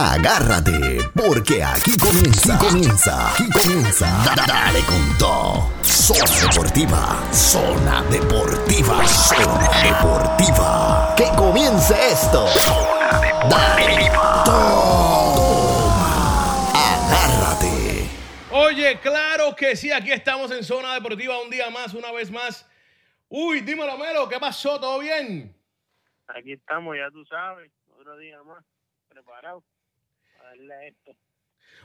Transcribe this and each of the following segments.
Agárrate, porque aquí comienza, aquí comienza, aquí comienza. Da- Dale con todo. Zona Deportiva, Zona Deportiva, Zona Deportiva. Que comience esto. Zona Deportiva. Toma. Agárrate. Oye, claro que sí, aquí estamos en Zona Deportiva un día más, una vez más. Uy, dímelo, Melo, ¿qué pasó? ¿Todo bien? Aquí estamos, ya tú sabes, otro día más, preparado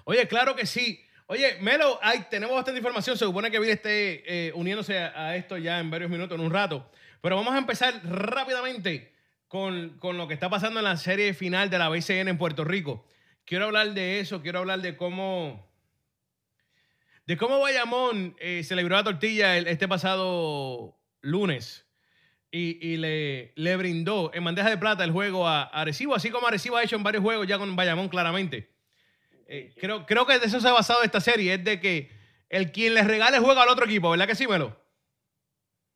Oye, claro que sí. Oye, Melo, hay, tenemos bastante información. Se supone que Bill esté eh, uniéndose a, esto ya en varios minutos, en un rato. Pero vamos a empezar rápidamente con, con lo que está pasando en la serie final de la BCN en Puerto Rico. Quiero hablar de eso, quiero hablar de cómo. De cómo Bayamón eh, celebró la tortilla este pasado lunes y, y le, le brindó en bandeja de plata el juego a Arecibo, así como Arecibo ha hecho en varios juegos ya con Bayamón claramente. Eh, creo, creo que de eso se ha basado esta serie, es de que el quien le regale el juego al otro equipo, ¿verdad que sí, Melo?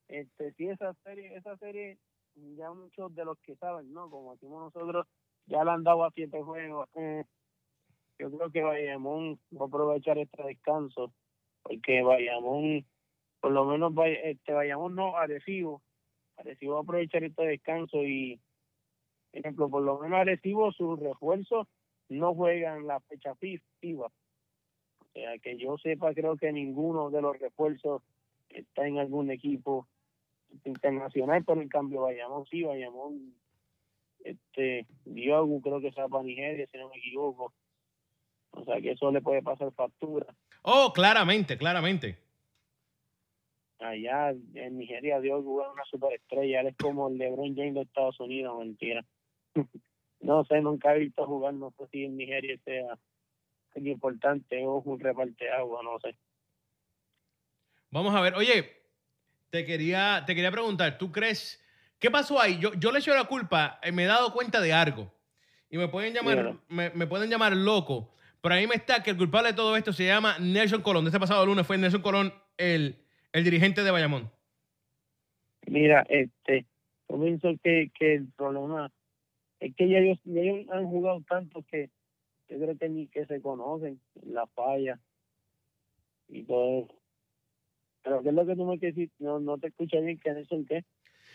Este, sí, esa serie, esa serie, ya muchos de los que saben, ¿no? Como decimos nosotros, ya le han dado a siete juegos. Eh, yo creo que Bayamón va a aprovechar este descanso, porque Bayamón, por lo menos, este Bayamón no, Arecibo, Arecibo va a aprovechar este descanso y, por ejemplo, por lo menos Arecibo, sus refuerzos no juegan la fecha FIFA. O sea, que yo sepa, creo que ninguno de los refuerzos está en algún equipo internacional, pero en cambio Bayamón sí, Bayamón, este, Diogo creo que se va para Nigeria, si no me equivoco. O sea, que eso le puede pasar factura. Oh, claramente, claramente. Allá en Nigeria Diogo es una superestrella, él es como el LeBron James de Estados Unidos, mentira. no sé, nunca he visto jugar, no sé si en Nigeria sea importante o un reparte agua, no sé. Vamos a ver, oye, te quería, te quería preguntar, ¿tú crees, qué pasó ahí? Yo, yo le echo la culpa, eh, me he dado cuenta de algo. Y me pueden llamar, me, me pueden llamar loco, pero ahí me está que el culpable de todo esto se llama Nelson Colón. Este pasado lunes fue Nelson Colón el, el dirigente de Bayamón. Mira, este, yo pienso que, que el problema es que ya ellos, ya ellos han jugado tanto que yo creo que ni que se conocen, la falla y todo eso. Pero ¿qué es lo que tú me quieres decir? No, no te escuché bien, que Nelson qué?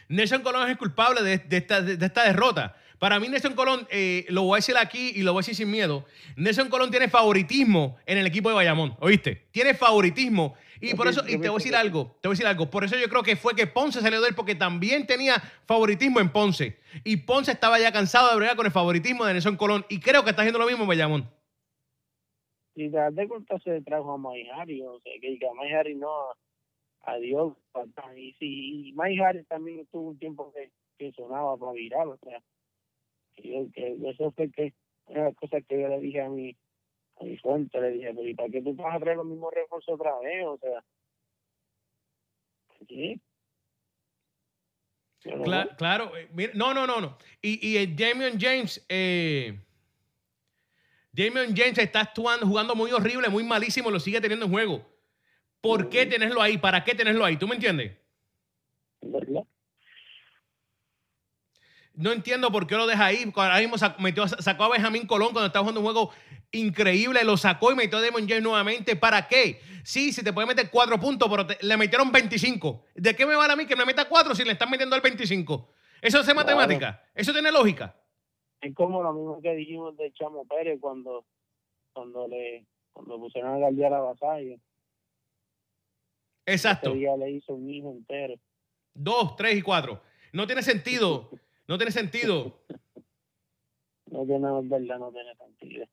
Nelson Colón es el culpable de, de esta, de esta derrota. Para mí, Nelson Colón, eh, lo voy a decir aquí y lo voy a decir sin miedo. Nelson Colón tiene favoritismo en el equipo de Bayamón, ¿oíste? Tiene favoritismo. Y por eso, y te voy a decir algo, te voy a decir algo. Por eso yo creo que fue que Ponce salió de él porque también tenía favoritismo en Ponce. Y Ponce estaba ya cansado de bregar con el favoritismo de Nelson Colón. Y creo que está haciendo lo mismo en Bayamón. Y de cuenta se trajo a Mike Harris, o sea, que, a Mike Harris no, a Dios, y si y también estuvo un tiempo que, que sonaba para virar, o sea, que, que eso fue que una de las cosas que yo le dije a mi, a mi fuente, le dije, pero ¿y para qué tú vas a traer los mismos refuerzos otra vez? O sea, ¿sí? Claro, eh, mira, no, no, no, no. Y, y el Damian James, eh, Damian James está actuando, jugando muy horrible, muy malísimo, lo sigue teniendo en juego. ¿Por qué tenerlo ahí? ¿Para qué tenerlo ahí? ¿Tú me entiendes? ¿verdad? No entiendo por qué lo deja ahí. Ahora mismo metió- sacó a Benjamín Colón cuando estaba jugando un juego increíble, lo sacó y metió a Damon James nuevamente. ¿Para qué? Sí, se te puede meter cuatro puntos, pero te- le metieron 25. ¿De qué me vale a mí que me meta cuatro si le están metiendo al 25? Eso es Claro. matemática. Eso tiene lógica. es como lo mismo que dijimos de Chamo Pérez cuando cuando le cuando pusieron a guardiar a Vasallo Exacto. día le hizo un hijo entero Dos, tres y cuatro. No tiene sentido. No tiene sentido. no tiene es verdad no tiene sentido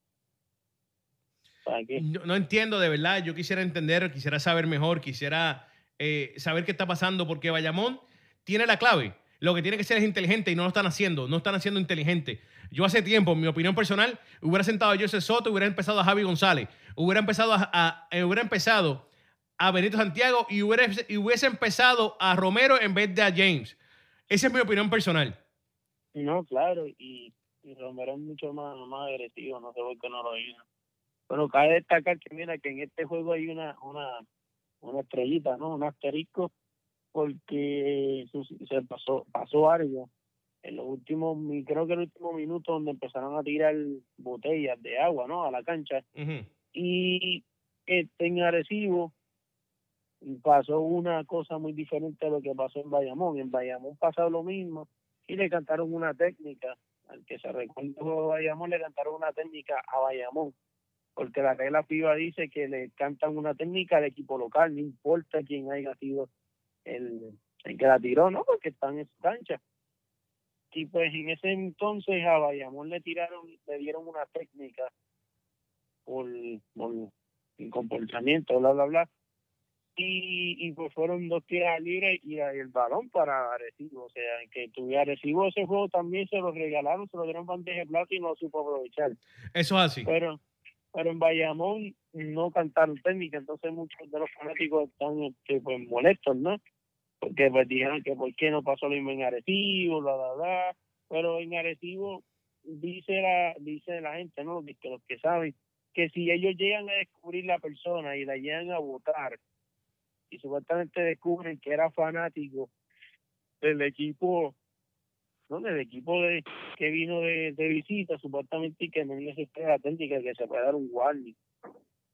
¿para qué? No, no entiendo de verdad. Yo quisiera entender, quisiera saber mejor, quisiera eh, saber qué está pasando, porque Bayamón tiene la clave. Lo que tiene que ser es inteligente y no lo están haciendo. No están haciendo inteligente. Yo hace tiempo, en mi opinión personal, hubiera sentado a Joseph Soto, hubiera empezado a Javi González, hubiera empezado a, a- eh, hubiera empezado a Benito Santiago y hubiera, y hubiese empezado a Romero en vez de a James. Esa es mi opinión personal. No claro y, y Romero es mucho más, más agresivo no sé por qué no lo hizo pero cabe destacar que mira que en este juego hay una una una estrellita no un asterisco porque se pasó pasó algo en los últimos, creo que en el último minuto donde empezaron a tirar botellas de agua, ¿no? A la cancha. Y este, en Arecibo pasó una cosa muy diferente a lo que pasó en Bayamón. En Bayamón pasó lo mismo y le cantaron una técnica, al que se recuerda de Bayamón, le cantaron una técnica a Bayamón, porque la regla FIBA dice que le cantan una técnica al equipo local, no importa quién haya sido el, el que la tiró, ¿no? Porque están en su cancha. Y pues en ese entonces a Bayamón le tiraron, le dieron una técnica por, por el comportamiento, bla, bla, bla. Y, y pues fueron dos tiras libres y el balón para Arecibo. O sea, que tuviera Arecibo ese juego también se lo regalaron, se lo dieron bandeja de plata y no supo aprovechar. Eso es así. Pero, pero en Bayamón no cantaron técnica, entonces muchos de los fanáticos están este, pues, molestos, ¿no? porque pues dijeron que por qué no pasó lo mismo en Arecibo, bla, bla, bla, pero en Arecibo dice la, dice la gente, ¿no? Que los que saben, que si ellos llegan a descubrir la persona y la llegan a votar y supuestamente descubren que era fanático del equipo, ¿no? Del equipo de que vino de, visita, supuestamente y que no necesita la técnica, que se puede dar un warning,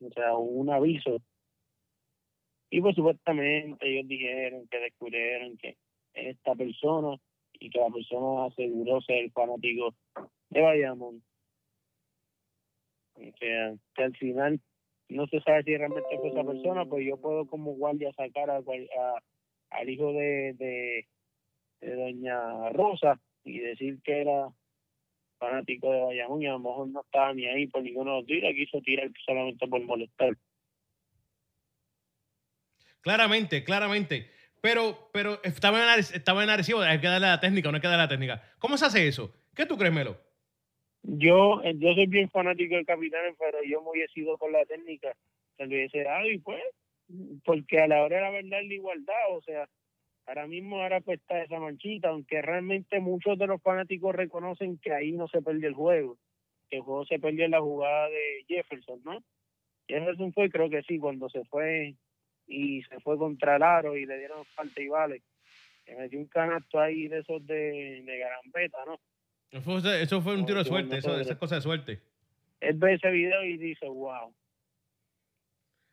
o sea, un aviso y pues supuestamente ellos dijeron que descubrieron que esta persona y que la persona aseguró ser fanático de Bayamón. Que, que al final no se sabe si realmente fue esa persona, pues yo puedo como guardia sacar a, al hijo de, doña Rosa y decir que era fanático de Bayamón y a lo mejor no estaba ni ahí por ninguno de los tiros, quiso tirar solamente por molestar. Claramente, claramente. Pero, pero estaba en, estaba en hay que darle la técnica, no hay que darle la técnica. ¿Cómo se hace eso? ¿Qué tú crees, Melo? Yo, yo soy bien fanático del capitán, pero yo me hubiese ido con la técnica. Se le hubiese dado y pues, porque a la hora de la verdad es la igualdad, o sea, ahora mismo ahora pues está esa manchita, aunque realmente muchos de los fanáticos reconocen que ahí no se perdió el juego, que el juego se perdió en la jugada de Jefferson, ¿no? Jefferson fue, creo que sí, cuando se fue y se fue contra el aro y le dieron falta y vale. Le metió un canasto ahí de esos de, de garambeta, ¿no? Eso fue, un tiro de suerte, eso, esa cosa de suerte. Él ve ese video y dice, wow,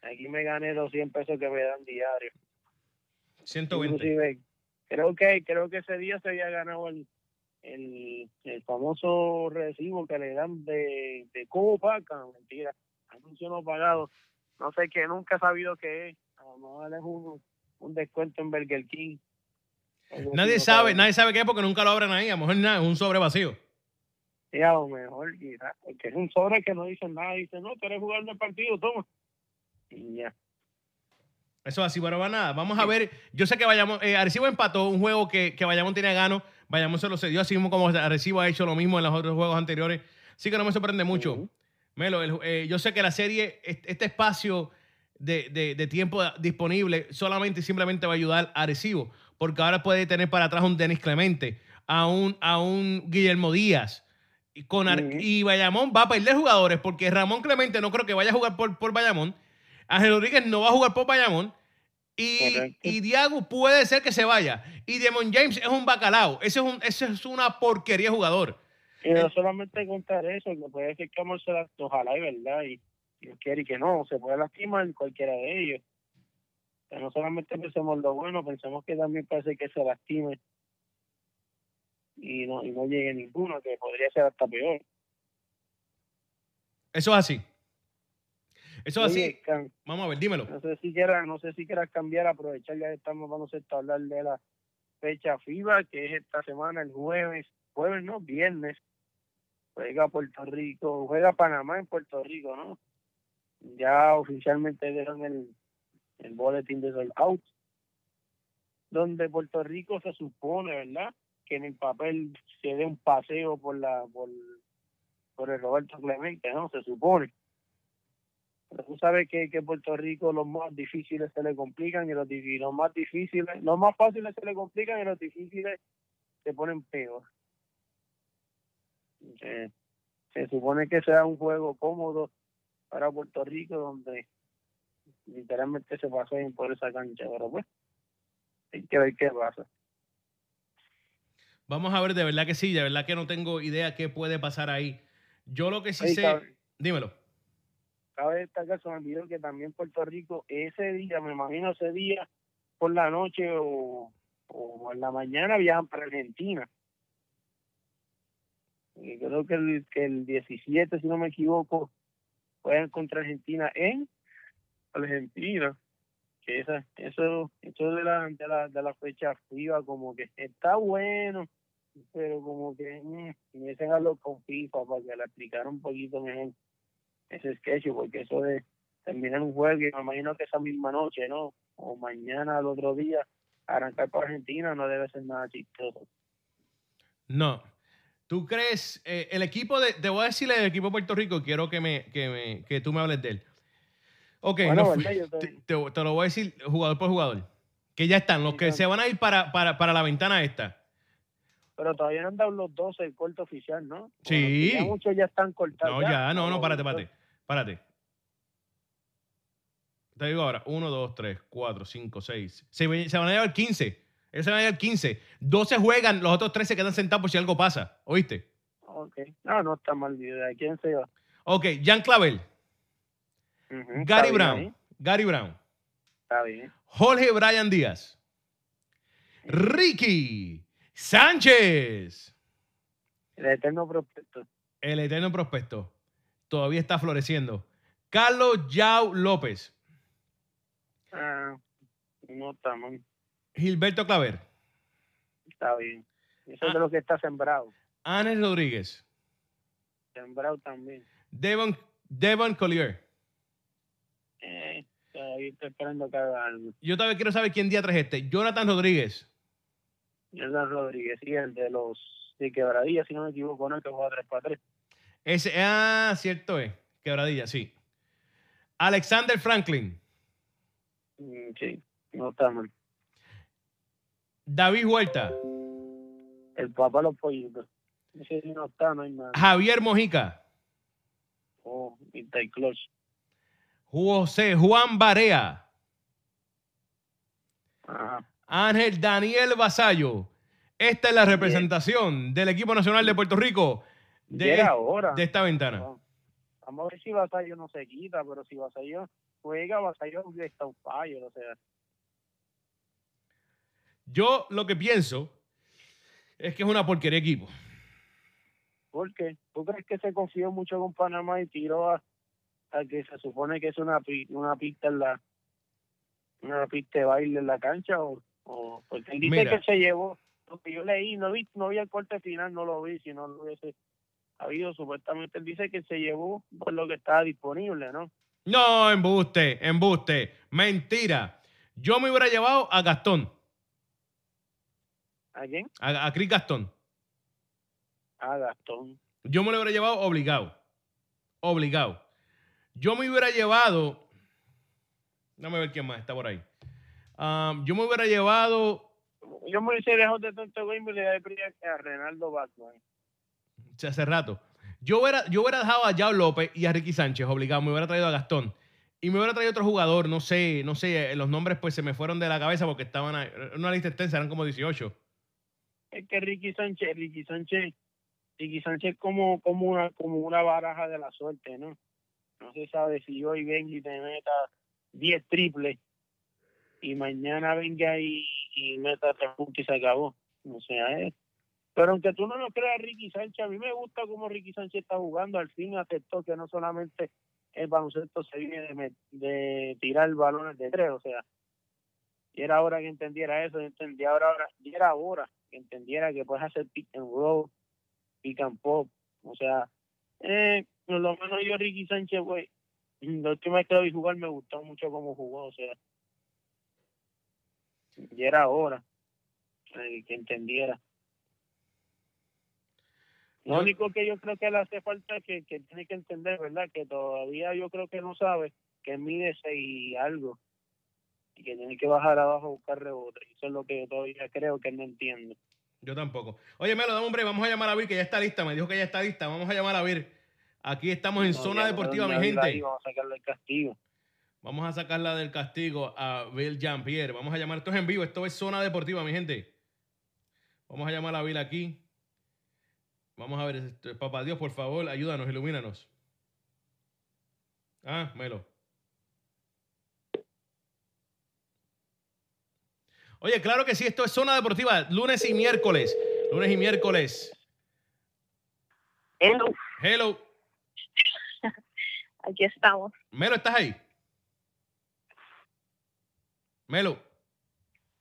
aquí me gané 200 pesos que me dan diario. 120. creo que, creo que ese día se había ganado el, el, el famoso recibo que le dan de, de Copa, mentira, anuncio no pagado. No sé qué, nunca he sabido qué es a lo un, un descuento en Burger King. Nadie sabe, nadie sabe qué es porque nunca lo abren ahí, a lo mejor nada, es un sobre vacío. Sí, a lo mejor, porque es un sobre que no dicen nada, dice, no, quieres jugar el partido, toma. Y ya. Eso es así, bueno, va nada. Vamos a ver. Yo sé que vayamos. Eh, Arecibo empató un juego que, que Bayamón tenía gano. Vayamos se lo cedió, así mismo como Arecibo ha hecho lo mismo en los otros juegos anteriores. Sí que no me sorprende mucho. Melo, eh, yo sé que la serie, este espacio de, tiempo disponible solamente y simplemente va a ayudar a Arecibo, porque ahora puede tener para atrás un Denis Clemente, a un, a un Guillermo Díaz. Y, con y Bayamón va a perder jugadores porque Ramón Clemente no creo que vaya a jugar por, por Bayamón. Ángel Rodríguez no va a jugar por Bayamón. Y, y, Diago puede ser que se vaya. Y Demon James es un bacalao. Ese es, un, ese es una porquería jugador. Y no solamente contar eso, que puede ser que se la ojalá y verdad. Y quiere que no, se puede lastimar cualquiera de ellos. No solamente pensemos lo bueno, pensemos que también puede que se lastime y no, y no llegue ninguno, que podría ser hasta peor. Eso es así. Eso es así. Vamos a ver, dímelo. No sé si quieras, no sé si quieras cambiar, aprovechar ya estamos, vamos a hablar de la fecha FIBA, que es esta semana, el jueves, jueves no, viernes, juega Puerto Rico, juega Panamá en Puerto Rico, ¿no? ya oficialmente dieron el, el boletín de sold out, donde Puerto Rico se supone, ¿verdad? Que en el papel se dé un paseo por la por, por el Roberto Clemente, ¿no? Se supone. Pero tú sabes que, que Puerto Rico los más difíciles se le complican y los, los más difíciles, los más fáciles se le complican y los difíciles se ponen peor. se supone que sea un juego cómodo para Puerto Rico, donde literalmente se pasó por esa cancha. Pero pues, hay que ver qué pasa. Vamos a ver, de verdad que sí, de verdad que no tengo idea qué puede pasar ahí. Yo lo que sí sé, cabe- dímelo. Cabe destacar, se me que también Puerto Rico, ese día, me imagino ese día, por la noche o, o en la mañana viajan para Argentina. Y creo que el, que el 17, si no me equivoco, juegan contra Argentina en Argentina. Que esa, eso, eso de la, de la, de la fecha FIBA como que está bueno, pero como que mm, hubiesen hablado con FIFA para que le explicara un poquito mejor ese sketch, porque eso de terminar un juego, y me imagino que esa misma noche, ¿no? O mañana al otro día, arrancar para Argentina no debe ser nada chistoso. No. ¿Tú crees, eh, el equipo de, te voy a decir el equipo de Puerto Rico, quiero que, me, que, me- que tú me hables de él. Ok, Bueno, no te- te, lo voy a decir jugador por jugador. Que ya están, los Sí, que claro. se van a ir para, para, para la ventana esta. Pero todavía no han dado los 12 el corte oficial, ¿no? Sí. Ya muchos ya están cortados. No, ya, no, no, los- párate, párate. Párate. Te digo ahora, 1, 2, 3, 4, 5, 6. Se, van a llevar 15. Ellos se van a llevar 15. 12 juegan, los otros 3 se quedan sentados por si algo pasa. ¿Oíste? Ok. No, no está mal. ¿De quién se va? Ok, Jan Clavel, Gary bien Brown, Gary Brown, Está bien. Jorge Brian Díaz, Ricky Sánchez, El eterno prospecto. el eterno prospecto, todavía está floreciendo. Carlos Yao López, Ah, no está mal. Gilberto Claver, Está bien. Eso Ah. es de lo que está sembrado. Ángel Rodríguez, Sembrado también. Devon, Devon Collier. Eh, todavía estoy esperando que. Yo todavía quiero saber quién día trae este. Jonathan Rodríguez. Jordan Rodríguez, sí, el de los de quebradillas, si no me equivoco, no, el que juega 3 para 3. Ese, ah, cierto es. Quebradilla, sí. Alexander Franklin. sí, no está mal. David Huerta. El papá de los pollitos. Ese sí no está, no hay nada. Javier Mojica. Oh, y Clutch. José Juan Barea. Ajá. Ángel Daniel Vasallo. Esta es la representación del equipo nacional de Puerto Rico de, era ahora. de esta ventana. Vamos vamos a ver si Vasallo no se quita, pero si Vasallo juega, Vasallo está un fallo, o sea. Yo lo que pienso es que es una porquería equipo. ¿Por qué? ¿Tú crees que se confió mucho con Panamá y tiró a, que se supone que es una, una pista en la una pista de baile en la cancha o, o porque él dice Mira. que se llevó lo que yo leí no vi no vi el corte final no lo vi si no lo hubiese habido supuestamente él dice que se llevó por lo que estaba disponible no No, embuste, embuste. Mentira. Yo me hubiera llevado a Gastón, ¿a quién? a, a Chris Gastón. a Gastón Yo me lo hubiera llevado obligado. Obligado. Yo me hubiera llevado. Déjame ver quién más está por ahí. Um, yo me hubiera llevado. yo me hice lejos de tanto game y le daría a Renaldo Batman o sea, hace rato. Yo hubiera, yo hubiera dejado a Yao López y a Ricky Sánchez obligado. Me hubiera traído a Gastón. Y me hubiera traído otro jugador. No sé, no sé. eh, Los nombres pues se me fueron de la cabeza porque estaban. ahí. En una lista extensa, eran como 18. es que Ricky Sánchez, Ricky Sánchez, Ricky Sánchez como, como una, como una baraja de la suerte, ¿no? No se sabe si hoy venga y te meta 10 triples y mañana venga y, y meta tres puntos y se acabó. O sea, es. Pero aunque tú no lo creas, Ricky Sánchez, a mí me gusta cómo Ricky Sánchez está jugando. Al fin aceptó que no solamente el baloncesto se viene de, de tirar balones de tres, o sea, y era hora que entendiera eso, entendía ahora, ahora, y era hora que entendiera que puedes hacer pick and roll, pick and pop, o sea, eh, por lo menos yo Ricky Sánchez, güey, la última vez que lo vi jugar me gustó mucho cómo jugó, o sea, y era hora eh, que entendiera. Lo único que yo creo que le hace falta es que, que tiene que entender, ¿verdad? Que todavía yo creo que no sabe que mide y algo y que tiene que bajar abajo a buscar rebote. Eso es lo que yo todavía creo que no entiendo. Yo tampoco. Oye, Melo, dame hombre, vamos a llamar a Vir, que ya está lista. Me dijo que ya está lista. Vamos a llamar a Vir. Aquí estamos en No, zona deportiva, no, mi gente. ahí Vamos a sacarle el castigo. Vamos a sacarla del castigo a Bill Jean-Pierre. Vamos a llamar, esto es en vivo, esto es zona deportiva, mi gente. Vamos a llamar a Bill aquí. Vamos a ver, este, papá Dios, por favor, ayúdanos, ilumínanos. Ah, Melo. Oye, claro que sí, esto es Zona Deportiva, lunes y miércoles. Lunes y miércoles. Hello, Hello. Aquí estamos. Melo, ¿estás ahí? Melo.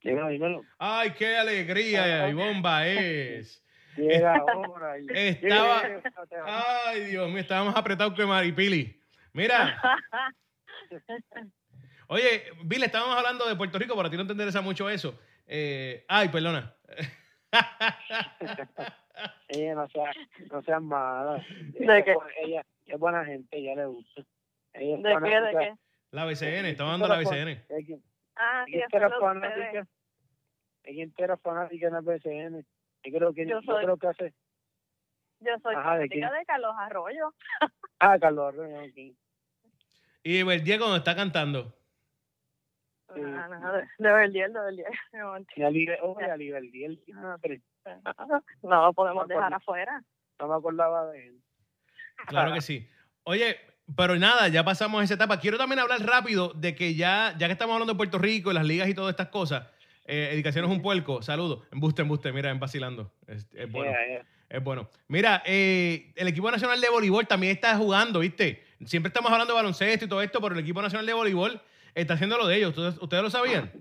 Dímelo, dímelo. Ay, qué alegría y bomba es. Llega ahora. Estaba- Ay, Dios mío, estábamos apretados que Maripili. Mira, oye, Bill, estábamos hablando de Puerto Rico, para ti no te interesa mucho eso. Eh, ay, perdona. Ella no sea, no sea mala. ¿De qué? Ella, ella es buena gente, ella le gusta. Ella ¿De qué? ¿De fanática. qué? La BCN, estamos dando la BCN. Ah, sí, ella entera fanática. Ella entera fanática en la PCN. Yo creo que, Yo creo que hace. Yo soy Ajá, ¿de fanática quién? de Carlos Arroyo. Ah, Carlos Arroyo, ok. Y Verdier cuando está cantando. Sí. Ah, no, de, de de. No, Y Liberdiel, ah, No lo podemos No, dejar afuera. no me acordaba de él. Claro que sí. Oye, pero nada, ya pasamos esa etapa. Quiero también hablar rápido de que ya, ya que estamos hablando de Puerto Rico las ligas y todas estas cosas, eh, Edicación es un puerco. Saludos. Embuste, embuste, mira, en vacilando. Es, es bueno. Yeah, yeah. Es bueno. Mira, eh, el equipo nacional de voleibol también está jugando, ¿viste? Siempre estamos hablando de baloncesto y todo esto, pero el equipo nacional de voleibol está haciendo lo de ellos. ¿Ustedes, ustedes lo sabían?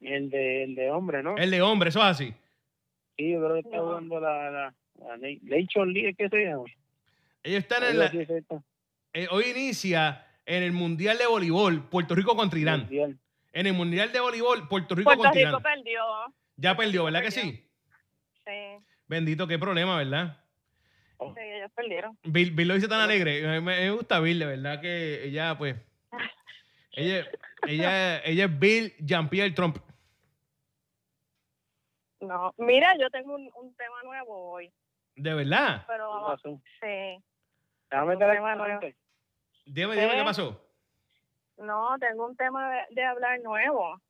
El de, el de hombre, ¿no? El de hombre, eso es así. Sí, yo creo que está jugando la, la, la Nation League, ¿qué se llama? Ellos están en la, eh, hoy inicia en el Mundial de Voleibol Puerto Rico contra Irán. Mundial. En el Mundial de Voleibol Puerto Rico Puerto contra Rico Irán. perdió. Ya perdió, ¿verdad que sí? Sí, Bendito, qué problema, ¿verdad? sí, ellos perdieron. Bill, Bill lo dice tan alegre. Me, me gusta Bill, de verdad que ella, pues. Ella, ella, ella es Bill Jean-Pierre Trump. No, mira, yo tengo un, un tema nuevo hoy, De verdad. pero sí. Déjame Un meter tema el nuevo. cliente. Dime, dime qué ¿Eh? pasó. No, tengo un tema de, de hablar nuevo.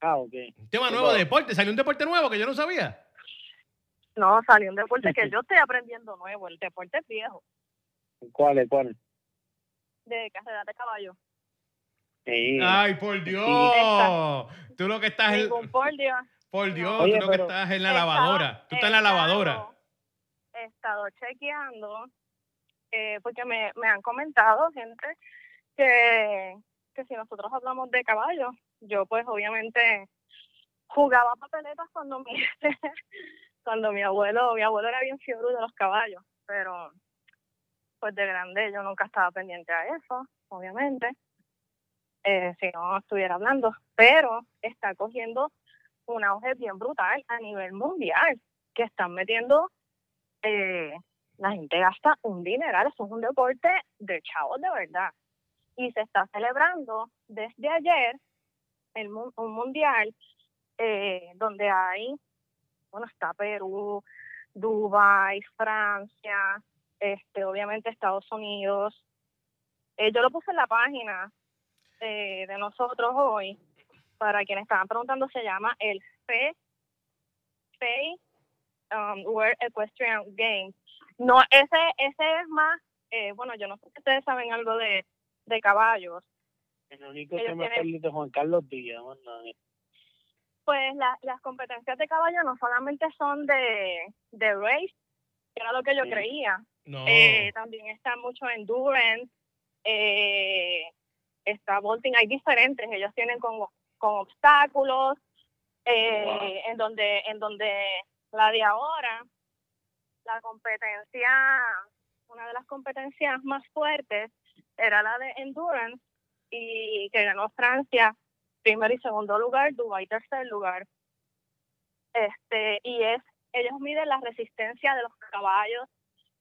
Ah, ok. Un tema nuevo de deporte. Salió un deporte nuevo que yo no sabía. No, salió un deporte que yo estoy aprendiendo nuevo. El deporte es viejo, ¿Cuál es? ¿Cuál? de carrera de caballo. Sí. Ay, por Dios. Tú lo que estás en, por Dios. por Dios, Oye, tú lo que estás en la lavadora. estado- Tú estás en la lavadora. He estado chequeando, eh, porque me, me han comentado gente que, que si nosotros hablamos de caballos, yo pues obviamente jugaba papeletas cuando mi, cuando mi abuelo, mi abuelo era bien fiebre de los caballos, pero pues de grande yo nunca estaba pendiente a eso, obviamente, eh, si no estuviera hablando, pero está cogiendo un auge bien brutal a nivel mundial, que están metiendo, eh, la gente gasta un dineral, eso es un deporte de chavos de verdad. Y se está celebrando desde ayer el, un mundial eh, donde hay, bueno, está Perú, Dubái, Francia, este, obviamente Estados Unidos. Eh, yo lo puse en la página eh, de nosotros hoy, para quienes estaban preguntando, se llama el FE um, World Equestrian Games. No, ese, ese es más, eh, bueno, yo no sé si ustedes saben algo de, de caballos. El único ellos que me tienen- acuerdo es de Juan Carlos Díaz. Pues la- las competencias de caballo no solamente son de, de race, que era lo que yo Sí. creía, No. Eh, también está mucho endurance, eh, está vaulting, hay diferentes, ellos tienen con, con obstáculos, eh, en donde en donde la de ahora, la competencia, una de las competencias más fuertes era la de endurance y que ganó Francia primero y segundo lugar, Dubái tercer lugar. Este, y es, ellos miden la resistencia de los caballos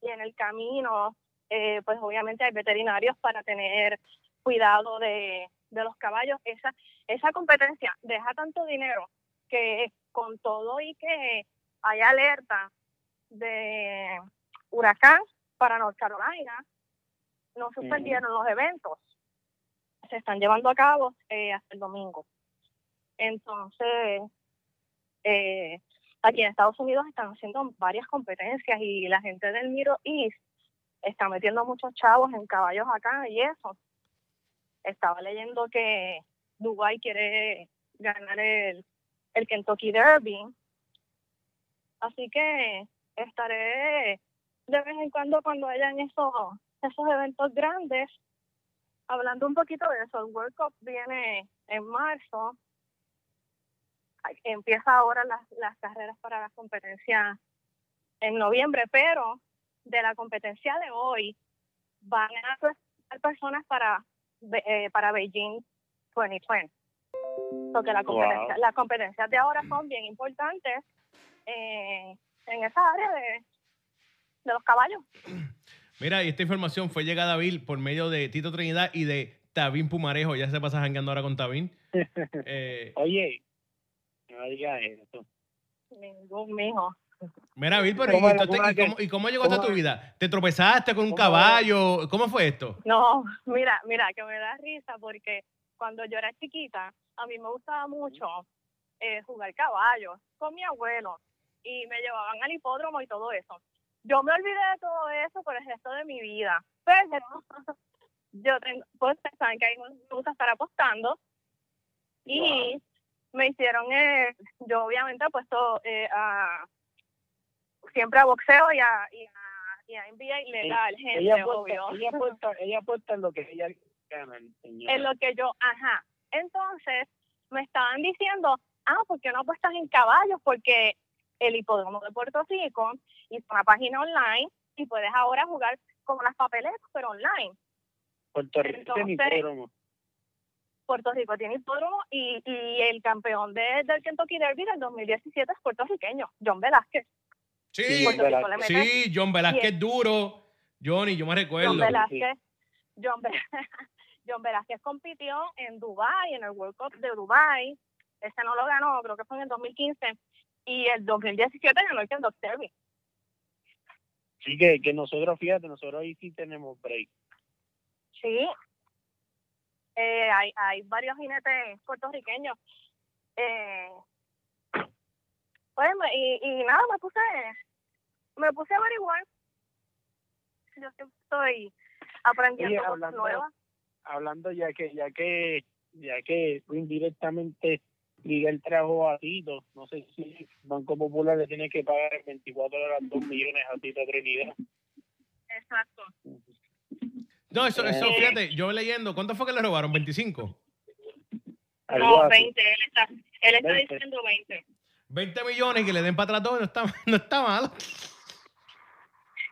y en el camino, eh, pues obviamente hay veterinarios para tener cuidado de, de los caballos. Esa, esa competencia deja tanto dinero que con todo y que hay alerta de huracán para North Carolina, no suspendieron los eventos. Se están llevando a cabo eh, hasta el domingo. Entonces, eh, aquí en Estados Unidos están haciendo varias competencias y la gente del Middle East está metiendo muchos chavos en caballos acá y eso. Estaba leyendo que Dubai quiere ganar el, el Kentucky Derby. Así que estaré de vez en cuando cuando hayan esos, esos eventos grandes hablando un poquito de eso. El World Cup viene en marzo. Empieza ahora las, las carreras para las competencias en noviembre, pero de la competencia de hoy van a ser personas para eh, para Beijing 2020. Porque la competencia, las competencias de ahora son bien importantes eh, en esa área de, de los caballos. Mira, y esta información fue llegada a Bill por medio de Tito Trinidad y de Tabín Pumarejo. Ya se pasa jangueando ahora con Tabín. Eh, Oye, no digas eso. Ningún mijo. mira, Bill, pero ¿y, ¿Cómo entonces, ¿y cómo, que- y cómo llegó esto a tu vida? ¿Te tropezaste con un cómo caballo? ¿Cómo fue esto? No, mira, mira, que me da risa porque cuando yo era chiquita, a mí me gustaba mucho eh, jugar caballos con mi abuelo y me llevaban al hipódromo y todo eso. Yo me olvidé de todo eso por el resto de mi vida, pero yo tengo, pues saben que ahí me gusta estar apostando y me hicieron, eh, yo obviamente he puesto eh, a, siempre a boxeo y a, y a, y a NBA legal, gente, Ella obvio apuesta, ella apuesta, ella apuesta en lo que ella gana, señora. en lo que yo, ajá. Entonces, me estaban diciendo, ah, ¿por qué no apuestas en caballos? Porque el hipódromo de Puerto Rico hizo una página online y puedes ahora jugar como las papeletas, pero online. Puerto Rico tiene hipódromo. Puerto Rico tiene hipódromo y, y el campeón de, del Kentucky Derby del 2017 es puertorriqueño, John Velázquez. Sí, John mete sí, John Velázquez duro. Johnny, yo me recuerdo. John Velázquez, John, Velázquez compitió en Dubai, en el World Cup de Dubai. Ese no lo ganó, creo que fue en el 2015. Y el 2017 ganó el Kentucky Derby. Sí, que, que nosotros, fíjate, nosotros ahí sí tenemos break. Sí. Eh, hay, hay varios jinetes puertorriqueños. Eh, pues, y, y nada, me puse, me puse a averiguar. Yo siempre estoy aprendiendo Oye, cosas nuevas. Hablando ya que, ya que, ya que indirectamente Miguel trajo a Tito, no sé si Banco Popular le tiene que pagar en 24 horas 2 millones a Tito Trinidad. Exacto. No, eso, eso, Eh. fíjate, yo leyendo, ¿cuánto fue que le robaron? ¿25? Algo No, así. 20, él está, él está 20. diciendo 20. 20 millones y que le den para atrás todo, no está, no está mal.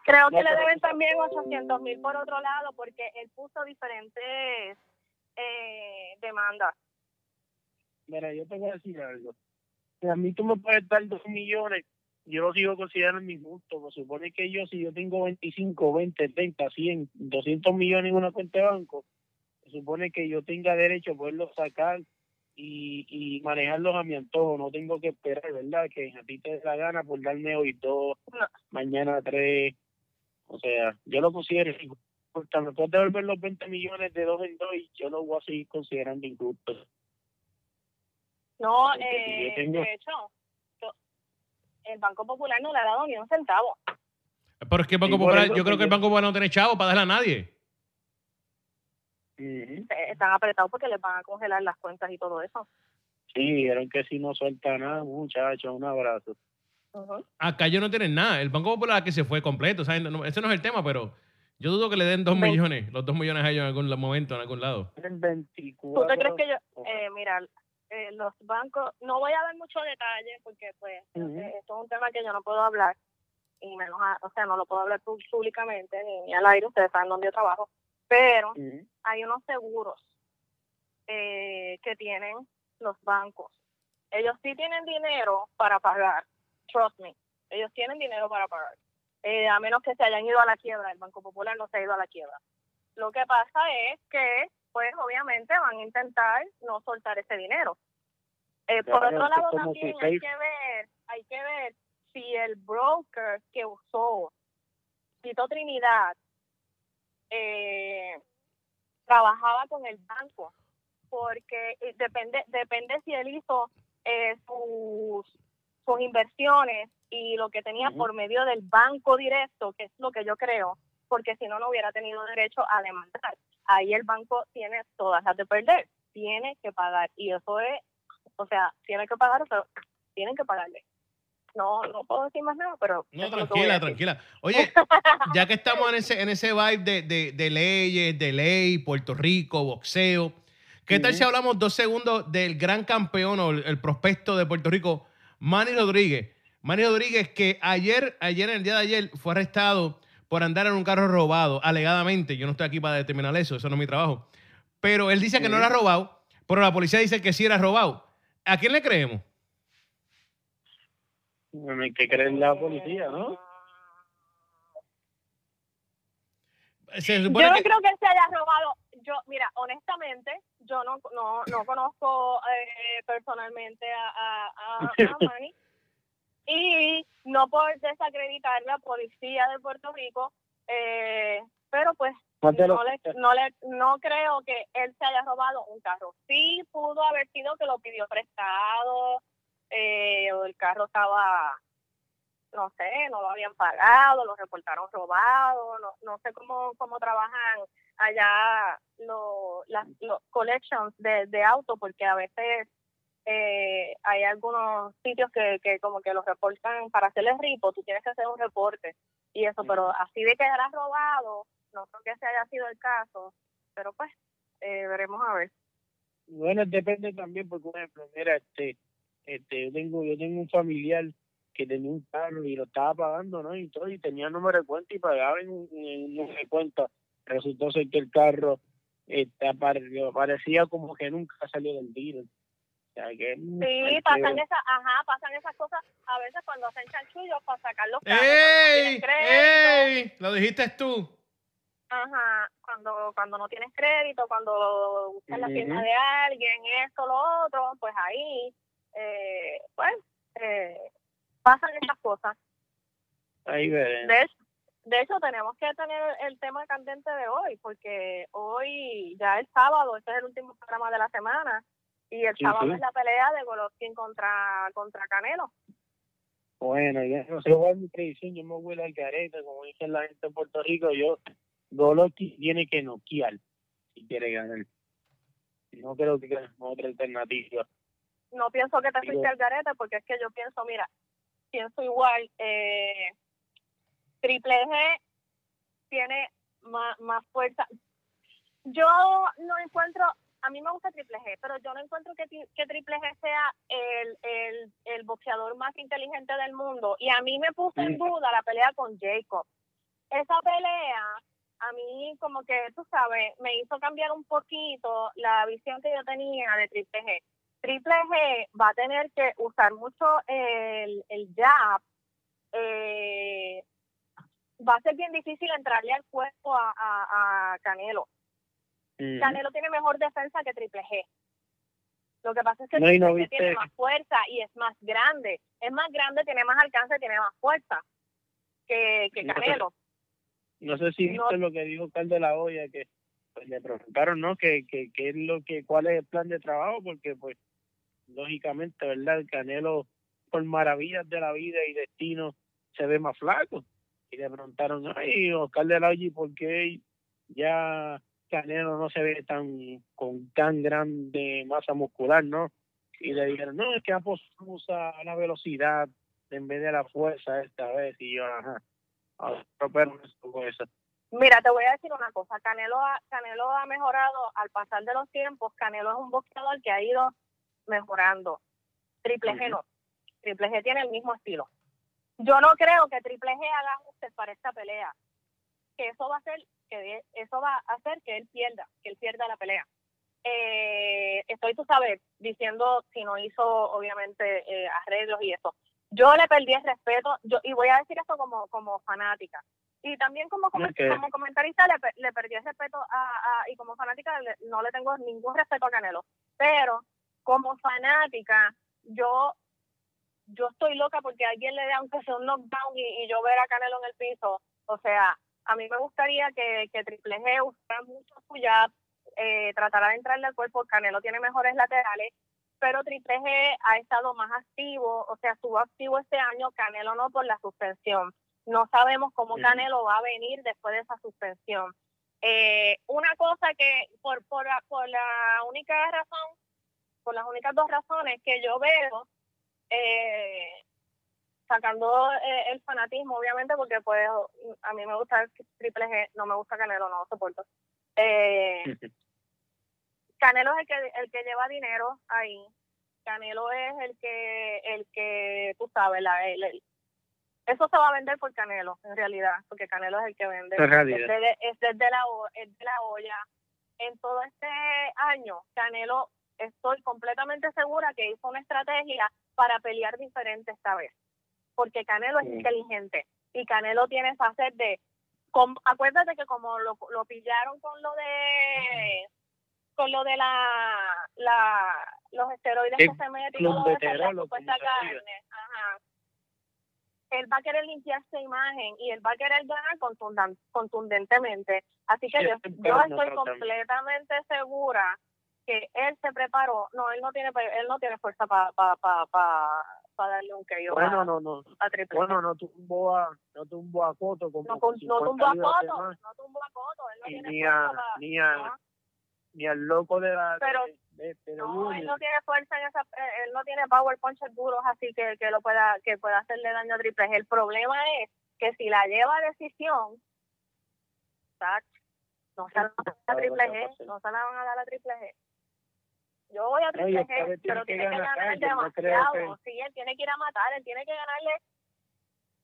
Creo que le deben también 800 mil por otro lado porque él puso diferentes eh, demandas. Mira, yo te voy a decir algo. Si a mí tú me puedes dar 2 millones, yo lo sigo considerando mi gusto. Se supone que yo, si yo tengo 25, 20, 30, 100, 200 millones en una cuenta de banco, se supone que yo tenga derecho a poderlos sacar y, y manejarlos a mi antojo. No tengo que esperar, ¿verdad? Que a ti te dé la gana por darme hoy dos, mañana tres. O sea, yo lo considero injusto. Porque me puedes devolver los 20 millones de dos en dos y yo lo voy a seguir considerando injusto. No, yo eh, de hecho, yo- el Banco Popular no le ha dado ni un centavo. Pero es que el Banco Popular, yo creo que el yo- Banco Popular no tiene chavo para darle a nadie. Están apretados porque les van a congelar las cuentas y todo eso. Sí, dijeron que si no suelta nada, muchachos, un abrazo. Acá ellos no tienen nada. El Banco Popular que se fue completo. ¿sabes? No, ese no es el tema, pero yo dudo que le den dos millones, los dos millones a ellos en algún momento, en algún lado. ¿Tú 24. te crees que yo, eh, mira, eh, los bancos, no voy a dar mucho detalle porque pues esto es un tema que yo no puedo hablar y menos, a- o sea, no lo puedo hablar públicamente ni, ni al aire, ustedes saben dónde yo trabajo, pero hay unos seguros eh, que tienen los bancos. Ellos sí tienen dinero para pagar, trust me, ellos tienen dinero para pagar, Eh, a menos que se hayan ido a la quiebra, el Banco Popular no se ha ido a la quiebra. Lo que pasa es que, pues obviamente van a intentar no soltar ese dinero. Eh, por otro lado también si hay que ver, hay que ver si el broker que usó Tito Trinidad eh, trabajaba con el banco porque eh, depende depende si él hizo eh, sus con inversiones y lo que tenía por medio del banco directo, que es lo que yo creo, porque si no, no hubiera tenido derecho a demandar. Ahí el banco tiene todas las de perder, tiene que pagar. Y eso es, o sea, tiene que pagar, pero tienen que pagarle. No, no puedo decir más nada, pero... No, tranquila, tranquila. Oye, ya que estamos en ese, en ese vibe de, de- de leyes, de ley, Puerto Rico, boxeo, ¿qué tal si hablamos dos segundos del gran campeón o el, el prospecto de Puerto Rico, Manny Rodríguez? Manny Rodríguez, que ayer, ayer, en el día de ayer, fue arrestado por andar en un carro robado, alegadamente. Yo no estoy aquí para determinar eso, eso no es mi trabajo. Pero él dice que no era robado, pero la policía dice que sí era robado. ¿A quién le creemos? Bueno, hay que creer en la policía, ¿no? Se Yo no que- creo que se haya robado. Yo, mira, honestamente, yo no no, no conozco eh, personalmente a, a, a, a Manny. Y no por desacreditar la policía de Puerto Rico, eh, pero pues no, le, no, le, no creo que él se haya robado un carro. Sí pudo haber sido que lo pidió prestado, eh, o el carro estaba, no sé, no lo habían pagado, lo reportaron robado, no, no sé cómo, cómo trabajan allá lo- las los collections de, de auto, porque a veces eh, hay algunos sitios que, que como que los reportan para hacerles ripo, tú tienes que hacer un reporte y eso, pero así de que era robado, no creo que ese haya sido el caso, pero pues eh, veremos a ver. Bueno, depende también, porque, por ejemplo, mira, este, este, yo tengo, yo tengo un familiar que tenía un carro y lo estaba pagando, ¿no? Y todo, y tenía número de cuenta y pagaba en un número de cuenta. Resultó ser que el carro este, apare- parecía como que nunca salió del dealer. O sea, que, Sí, pasan esas, ajá, pasan esas cosas a veces cuando hacen chanchullos para sacar los carros. cuando no ¡Ey! ¡Ey! Lo dijiste tú. Ajá, cuando, cuando no tienes crédito, cuando buscas la firma Ujú. de alguien, esto, lo otro, pues ahí, eh, pues, eh, pasan estas cosas. Ahí veré. De hecho, de hecho, tenemos que tener el tema candente de hoy, porque hoy, ya el sábado, este es el último programa de la semana, y el sábado sí. es la pelea de Golovkin contra, contra Canelo. Bueno, ya no sé cuál es mi predicción, yo me voy al careta, como dice la gente en Puerto Rico, yo, Golovkin tiene que noquear si quiere ganar. No creo que haya otra alternativa. no pienso que te fuiste al garete porque es que yo pienso, mira, pienso igual, eh, Triple G tiene más, más fuerza. Yo no encuentro, a mí me gusta Triple G, pero yo no encuentro que, que Triple G sea el, el, el boxeador más inteligente del mundo. Y a mí me puso en duda la pelea con Jacob. Esa pelea, a mí como que, tú sabes, me hizo cambiar un poquito la visión que yo tenía de Triple G. Triple G va a tener que usar mucho el, el jab. Eh, va a ser bien difícil entrarle al cuerpo a, a, a Canelo. Canelo tiene mejor defensa que Triple G. Lo que pasa es que No, Triple no G viste- tiene más fuerza y es más grande. Es más grande, tiene más alcance, tiene más fuerza que, que No, Canelo. No sé si viste lo que dijo Cal de la Hoya, que pues, le preguntaron, ¿no? Que, que, que es lo que, cuál es el plan de trabajo, porque pues lógicamente, ¿verdad? El Canelo, por maravillas de la vida y destino, se ve más flaco. Y le preguntaron, ay, Oscar de la Hoya, ¿y por qué ya Canelo no se ve tan con tan grande masa muscular, no? Y le dijeron, no, es que apostamos a la velocidad en vez de la fuerza esta vez. Y yo, ajá. Ahora, pero eso, Mira, te voy a decir una cosa. Canelo ha, Canelo ha mejorado al pasar de los tiempos. Canelo es un boxeador que ha ido mejorando. Triple G no. Triple G tiene el mismo estilo. Yo no creo que Triple G haga ajustes para esta pelea. Que eso va a hacer que eso va a hacer que él pierda, que él pierda la pelea. Eh, estoy, tú sabes, diciendo si no hizo, obviamente, eh, arreglos y eso. Yo le perdí el respeto, yo y voy a decir esto como, como fanática. Y también como, comen- Ok. como comentarista le, le perdí el respeto a, a- y como fanática le- no le tengo ningún respeto a Canelo. Pero como fanática, yo yo estoy loca porque alguien le dé aunque sea un knockdown y, y yo ver a Canelo en el piso. O sea, a mí me gustaría que, que Triple G usara mucho su jab, eh, tratara de entrarle al cuerpo. Canelo tiene mejores laterales pero Triple G ha estado más activo, o sea, estuvo activo este año, Canelo no por la suspensión. No sabemos cómo. Canelo va a venir después de esa suspensión. Eh, una cosa que, por, por, la, por la única razón, por las únicas dos razones que yo veo, eh, sacando eh, el fanatismo, obviamente, porque pues a mí me gusta el Triple G, no me gusta Canelo, no lo soporto. Eh, Canelo es el que el que lleva dinero ahí. Canelo es el que el que tú sabes la el- el- eso se va a vender por Canelo en realidad, porque Canelo es el que vende. Es, de- es desde la es de la olla. En todo este año, Canelo estoy completamente segura que hizo una estrategia para pelear diferente esta vez, porque Canelo es inteligente y Canelo tiene esa sed de com- acuérdate que como lo, lo pillaron con lo de con lo de la, la los esteroides El que se meten de eso, la supuesta carne, ajá. Él va a querer limpiar esa imagen y él va a querer ganar contundan- contundentemente. Así que yo, yo estoy completamente segura que él se preparó. No, él no tiene él no tiene fuerza para pa, pa, pa, pa darle un KO Bueno, a, no, no. a Triple G. Bueno, no tumbó a, no tumbó a Coto como no, no 50 tumbó a Coto, no tumbó a Coto, él no ni a, para... ni a, ¿no? ni al loco de la Pero- de, de, de No, él no tiene fuerza en esa, eh, él no tiene power punches duros así que, que lo pueda, que pueda hacerle daño a Triple G. El problema es que si la lleva a decisión, no se la van a dar a Triple G, no se la van a dar a Triple G. Yo voy a No, y G, vez pero tiene que que ganar él, yo no demasiado. Sí, él tiene que ir a matar, él tiene que ganarle,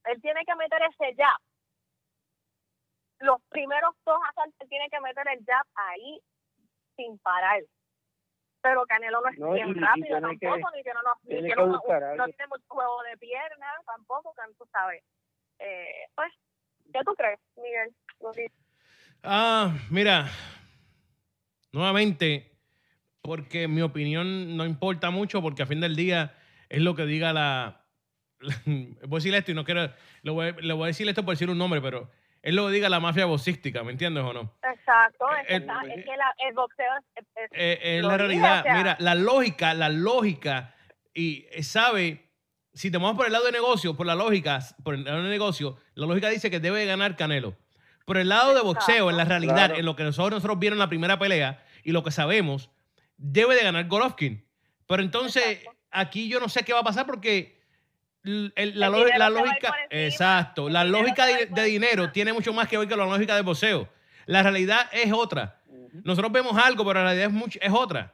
él tiene que meter ese jab. Los primeros dos asaltos él tiene que meter el jab ahí sin parar. Pero Canelo no es No, y- bien y rápido tiene que- tampoco, ni tiene, unos- ni tiene que no tiene mucho juego de pierna tampoco, que tú sabes. Eh, pues, ¿qué tú crees, Miguel? Ah, mira, nuevamente, porque mi opinión no importa mucho, porque a fin del día es lo que diga la. voy a decir esto y no quiero. Le voy, le voy a decir esto por decir un nombre, pero es lo que diga la mafia boxística, ¿me entiendes o no? Exacto, es, Eh, que está- es que la- el boxeo es, es- Eh, eh, la realidad, o sea- mira, la lógica, la lógica, y eh, sabe, si te vamos por el lado de negocio, por la lógica, por el lado de negocio, la lógica dice que debe ganar Canelo. Por el lado de boxeo, en la realidad, Claro. en lo que nosotros, nosotros vieron en la primera pelea y lo que sabemos, debe de ganar Golovkin. Pero entonces, Exacto. aquí yo no sé qué va a pasar porque el- la, El lógica, exacto, la lógica de, dinero tiene mucho más que ver con la lógica de boxeo. La realidad es otra. Nosotros vemos algo, pero la realidad es, mucho, es otra.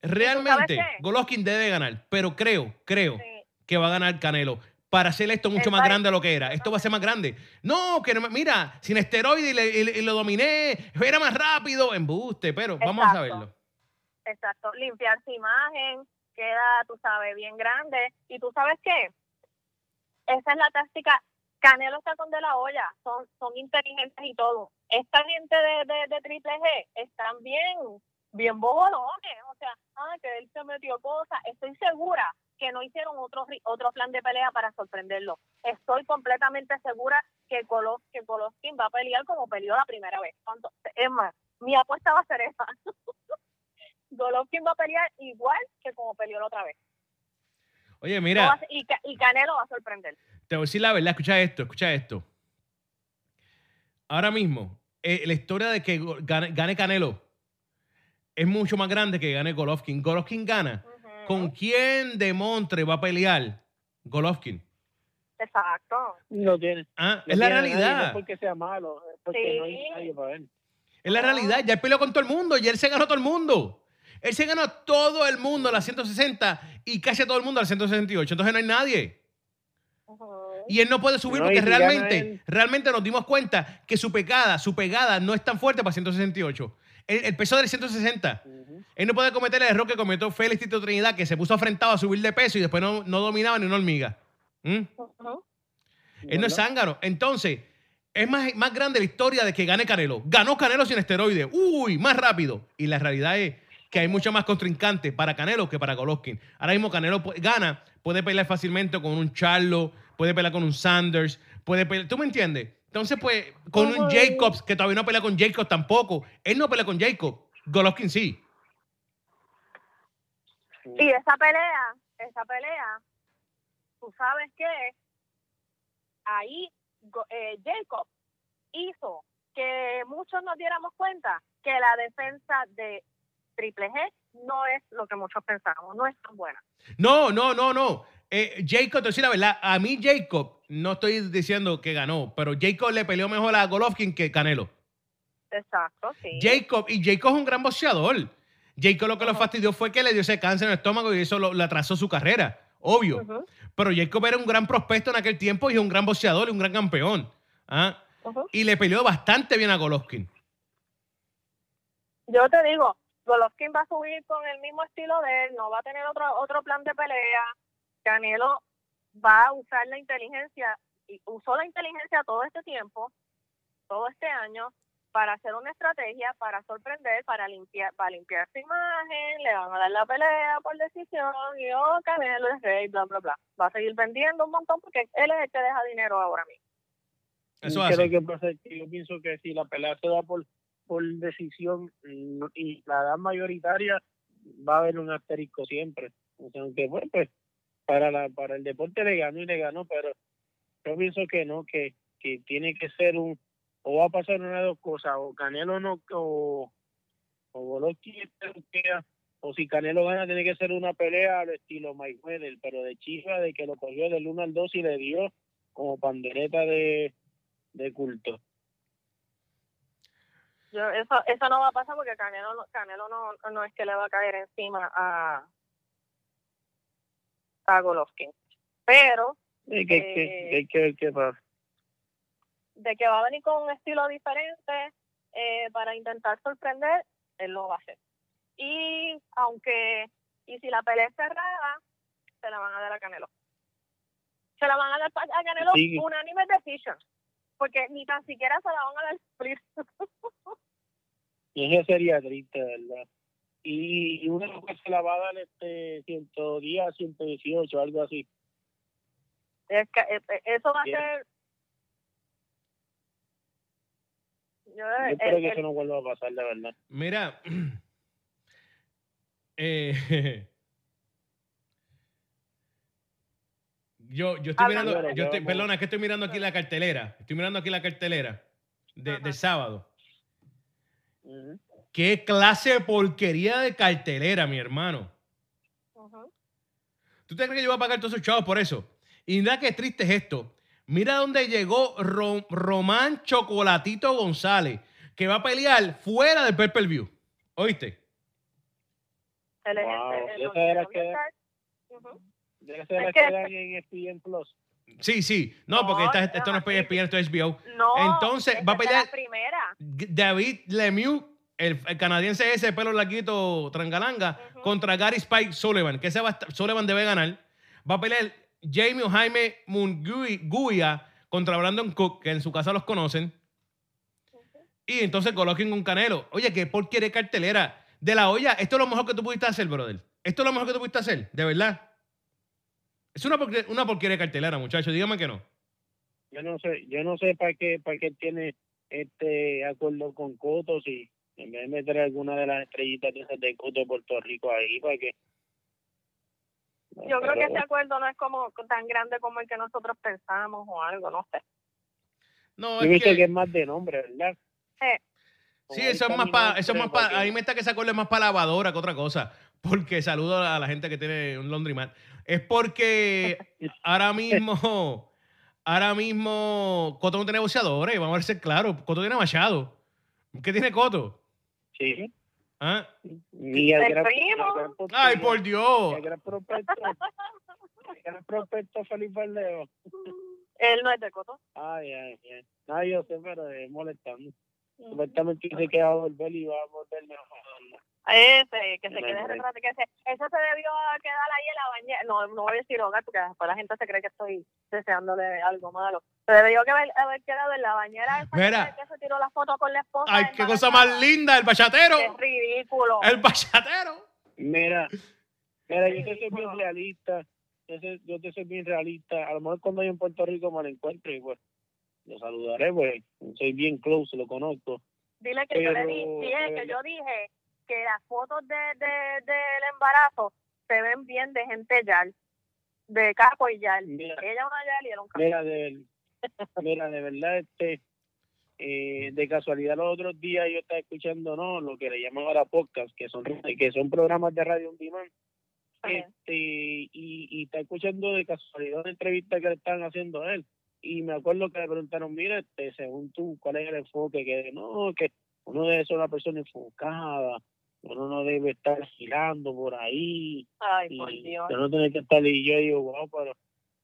Realmente? Golovkin debe ganar, pero creo, creo sí, que va a ganar Canelo para hacer esto mucho El más país- grande de lo que era. Esto va a ser más grande. No, que no mira, sin esteroide y, le- y le- y lo dominé, era más rápido, embuste, pero vamos a Exacto. Exacto. Limpiar su imagen, queda, tú sabes, bien grande. Y tú sabes qué? Esa es la táctica. Canelo está con de la olla, son, son inteligentes y todo. Esta gente de, de, de Triple G están bien, bien bobolones. O sea, ah, que él se metió cosas. Estoy segura que no hicieron otro, otro plan de pelea para sorprenderlo. Estoy completamente segura que, Golos, que Golovkin va a pelear como peleó la primera vez. Es más, mi apuesta va a ser esa. Golovkin va a pelear igual que como peleó la otra vez. Oye, No va mira, a y, Ca- y Canelo va a sorprender. te voy a decir la verdad, escucha esto, escucha esto. Ahora mismo, eh, la historia de que gane, gane Canelo es mucho más grande que gane Golovkin. Golovkin gana. ¿Con quién de Montre va a pelear Golovkin? Exacto. No tiene. Ah, no es la nadie, No realidad. es porque sea malo, es porque Sí. no hay nadie para ver. Es la realidad. Ya él peleó con todo el mundo y él se ganó todo el mundo. Él se ganó a todo el mundo a las 160 y casi a todo el mundo a las 168. Entonces no hay nadie. Y él no puede subir No, porque si realmente, realmente nos dimos cuenta que su pegada, su pegada no es tan fuerte para 168. El, el peso del 160. Ujú. Él no puede cometer el error que cometió Félix Tito Trinidad, que se puso afrentado a subir de peso y después no, no dominaba ni una hormiga. ¿Mm? Él no es zángano. Entonces, es más, más grande la historia de que gane Canelo. Ganó Canelo sin esteroides. Uy, más rápido. Y la realidad es que hay mucho más contrincante para Canelo que para Golovkin. Ahora mismo Canelo gana, puede pelear fácilmente con un Charlo, puede pelear con un Sanders, puede pelear, ¿tú me entiendes? Entonces, pues, con un. Jacobs, que todavía no pelea con Jacobs tampoco. Él no pelea con Jacobs. Golovkin sí. Y esa pelea, esa pelea, tú sabes que ahí eh, Jacob hizo que muchos nos diéramos cuenta que la defensa de Triple G no es lo que muchos pensamos, no es tan buena. No, no, no, no. Eh, Jacob, te voy a decir la verdad, a mí Jacob, no estoy diciendo que ganó, pero Jacob le peleó mejor a Golovkin que Canelo. Exacto, sí. Jacob, y Jacob es un gran boxeador. Jacob lo que lo fastidió fue que le dio ese cáncer en el estómago y eso lo, le atrasó su carrera, obvio. Pero Jacob era un gran prospecto en aquel tiempo y es un gran boxeador y un gran campeón. ¿ah? Y le peleó bastante bien a Golovkin. Yo te digo, Golovkin va a subir con el mismo estilo de él, no va a tener otro otro plan de pelea. Canelo va a usar la inteligencia, y usó la inteligencia todo este tiempo, todo este año, para hacer una estrategia, para sorprender, para limpiar, para limpiar su imagen, le van a dar la pelea por decisión, y oh, Canelo es rey, bla, bla, bla. Va a seguir vendiendo un montón porque él es el que deja dinero ahora mismo. Eso ¿Qué es hace. que yo pienso que si la pelea se da por, por decisión mm, y la edad mayoritaria, va a haber un asterisco siempre. O sea, aunque bueno, pues para la para el deporte le ganó y le ganó, pero yo pienso que no, que, que tiene que ser un, o va a pasar una de dos cosas, o Canelo no, o, o Golovkin o si Canelo gana tiene que ser una pelea al estilo Mayweather, pero de chifa, de que lo cogió del 1 al 2 y le dio como pandereta de, de culto. Yo, eso, eso no va a pasar porque Canelo, no- Canelo no, no es que le va a caer encima a, a Golovkin. Pero Eh, que, Eh, que, que, que, que pasa. de que va a venir con un estilo diferente eh, para intentar sorprender, él lo va a hacer. Y aunque, y si la pelea es cerrada, se la van a dar a Canelo. Se la van a dar a Canelo Sí. unánime decision. Porque ni tan siquiera se la van a dar split. Y eso sería triste, ¿verdad? Y, y uno que se la va a dar este 110, 118, algo así. Es que, eh, eh, eso va a ser. Yo, Yo eh, espero el- que el- eso no vuelva a pasar, de verdad. Mira, eh, yo, yo estoy Hablando- mirando, yo estoy, perdona, es que estoy mirando aquí la cartelera. Estoy mirando aquí la cartelera de, Ajá. de Qué clase de porquería de cartelera, mi hermano. ¿Tú te crees que yo voy a pagar todos esos chavos por eso? Y mira qué triste es esto. Mira dónde llegó Ro- Román Chocolatito González, que va a pelear fuera del pay per view. ¿Oíste? Wow, era que- que- en ESPN Plus. Sí, sí. No, No, porque esta- esto no es ESPN, esto es HBO. No, Entonces, va a pelear- La primera. David Lemieux, el, el canadiense ese, pelo larguito, trangalanga, contra Gary Spike Sullivan, que ese va a estar- Sullivan debe ganar. Va a pelear Jamie o Jaime Munguia contra Brandon Cook, que en su casa los conocen. Y entonces Golovkin con Canelo. Oye, ¿qué porquería cartelera? De la olla, esto es lo mejor que tú pudiste hacer, brother. Esto es lo mejor que tú pudiste hacer, de verdad. Es una, porquería, una porquería de cartelera, muchachos, dígame que no. Yo no sé, yo no sé para qué, para qué tiene este acuerdo con Coto, si en vez de meter alguna de las estrellitas de esas de Coto de Puerto Rico ahí, para que... Yo creo que ese acuerdo no es como tan grande como el que nosotros pensamos o algo, no sé. No, Yo es que- que es más de nombre, ¿verdad? Eh, Sí, eso es más para, eso es más para, ahí me está que ese acuerdo es más para lavadora que otra cosa. Porque saludo a la gente que tiene un laundromat. Es porque ahora mismo, ahora mismo, Coto no tiene boxeadores, vamos a ser claros. Coto tiene Machado. ¿Qué tiene Coto? Sí. ¿Ah? Y el gran, gran prospecto- Ay, por Dios. El gran prospecto, el gran prospecto Felipe él no es de Coto. Ay, ay, ay. Ay, yo sé, pero es molestando. Supuestamente dice que va a volver y va a volver mejor. Ese, que se No, quede no. retrato, que se, eso se debió quedar ahí en la bañera. No, no voy a decir hogar porque después la gente se cree que estoy deseándole algo malo. Se debió que haber, haber quedado en la bañera esa Mira. que se tiró la foto con la esposa. Ay, qué cosa más linda, el bachatero. Qué ridículo. El bachatero. Mira, mira, yo te soy bien realista. Yo, sé- yo te soy bien realista. A lo mejor cuando yo en Puerto Rico me lo encuentro y pues lo saludaré, pues soy bien close, lo conozco. Dile que yo le Pero, di, dije que verdad- yo dije que las fotos de, de, del embarazo se ven bien de gente yal, de capo y yal. Mira. Ella una yal y él un capo. Mira, de, mira, de verdad, este, eh, de casualidad los otros días yo estaba escuchando, ¿no? Lo que le llaman ahora podcast, que son, que son programas de radio on demand. Este, y, y está escuchando de casualidad una entrevista que le estaban haciendo a él. Y me acuerdo que le preguntaron, mira, este, según tú, ¿cuál es el enfoque? Que no, que uno debe ser una persona enfocada, uno no debe estar girando por ahí, Ay, y por Dios. yo no tener que estar y yo digo wow pero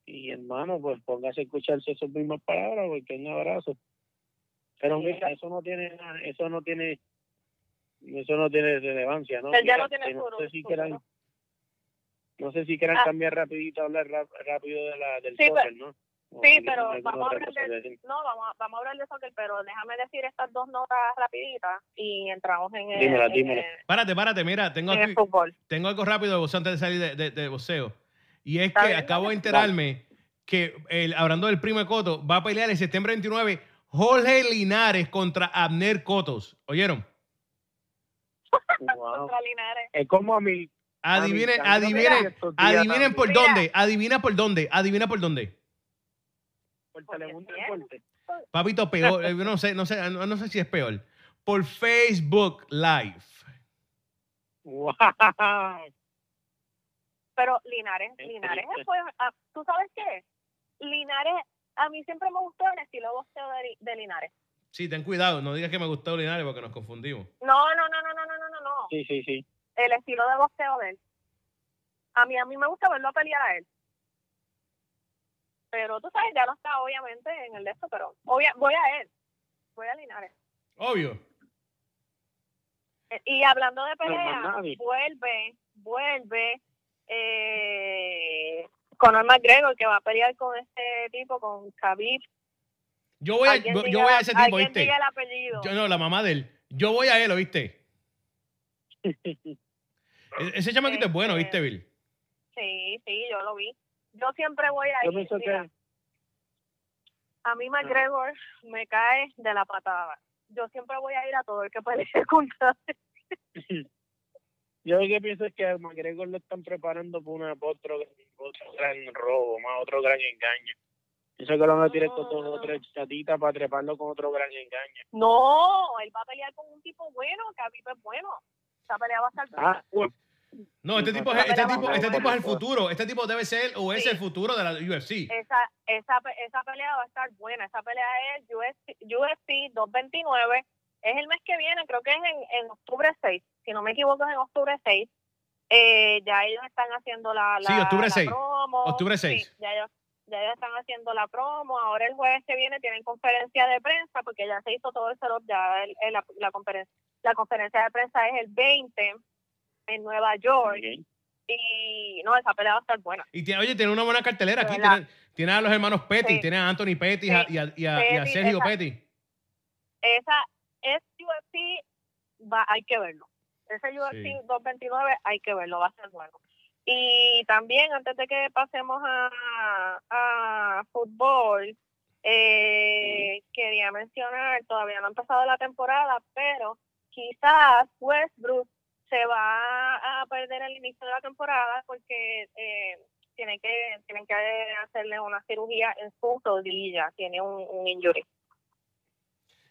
y hermano pues póngase a escucharse esas mismas palabras porque un abrazo pero mira eso no tiene eso no tiene eso no tiene relevancia no Él ya no tiene no sé si quieran no sé si quieran Ah. cambiar rapidito hablar rápido de la del Sí, no Sí, pero vamos a hablar de, no, vamos a, vamos a hablar de soccer, pero déjame decir estas dos notas rapiditas y entramos en el, Dímela, en dímela. el- Párate, párate, mira, tengo en el aquí, fútbol. tengo algo rápido de boxeo antes de salir de, de, de boxeo. Y es que bien, acabo de enterarme que, el, hablando del primo de Coto, va a pelear el septiembre 29 Jorge Linares contra Abner Cotos. ¿Oyeron? Wow. Contra Linares. es como a mí Adivinen, adivinen, adivinen por dónde, adivina por dónde, adivina por dónde por Telemundo Papito, peor, eh, no sé, no sé, ah, no, sé si es peor. Por Facebook Live. Wow. Pero Linares, es Linares ah, ¿tú sabes qué? Linares, a mí siempre me gustó el estilo bosteo de, de, Linares. Sí, ten cuidado, no digas que me gustó Linares porque nos confundimos. No, no, no, no, no, no, no, no. Sí, sí, sí. El estilo de bosteo de él. A mí, a mí me gusta verlo a pelear a él. Pero tú sabes, ya no está obviamente en el de esto, pero obvia- voy a él. Voy a Linares. Obvio. Eh, Y hablando de pelea, vuelve, vuelve eh, Conor McGregor que va a pelear con este tipo, con Khabib. Yo voy a, yo, diga- voy a ese tipo, ¿viste? diga el apellido. Yo, no, la mamá de él. Yo voy a él, ¿oíste? E- Ese chamaquito es bueno, ¿viste, Bill? Sí, sí, yo lo vi. Yo siempre voy a ir. mira, que A mí McGregor me cae de la patada. Yo siempre voy a ir a todo el que pelee contra él. Yo lo que pienso es que a McGregor lo están preparando por, una, por otro, otro gran robo, más otro gran engaño. Pienso que lo van a tirar con dos o tres chatitas para treparlo con otro gran engaño. No, él va a pelear con un tipo bueno, que a mí es bueno. Esa pelea va a estar. Ah, bueno, No, este tipo, es, este tipo, este tipo es el futuro. Este tipo debe ser o es Sí. el futuro de la UFC. Esa, esa, esa pelea va a estar buena. Esa pelea es UFC, UFC 229. Es el mes que viene, creo que es en, en octubre 6. Si no me equivoco, es en octubre 6. Eh, ya ellos están haciendo la, la, Sí, octubre la 6. promo. Octubre Sí, 6. ya ellos, ya ellos están haciendo la promo. Ahora el jueves que viene tienen conferencia de prensa porque ya se hizo todo el setup. Ya el- el- la, la, conferencia, la conferencia de prensa es el 20 en Nueva York. Y no, esa pelea va a estar buena. Y tiene, oye, tiene una buena cartelera aquí. Tiene, tiene a los hermanos Petty, Sí. tiene a Anthony Petty y a- y, a, y a- y a Petty, Sergio esa- Petty. esa es UFC va hay que verlo ese UFC Sí. 229 hay que verlo va a ser bueno y también antes de que pasemos a, a fútbol eh, quería mencionar todavía no ha empezado la temporada pero quizás Westbrook se va a perder el inicio de la temporada porque eh, tienen que tienen que hacerle una cirugía en su rodilla tiene un, un injury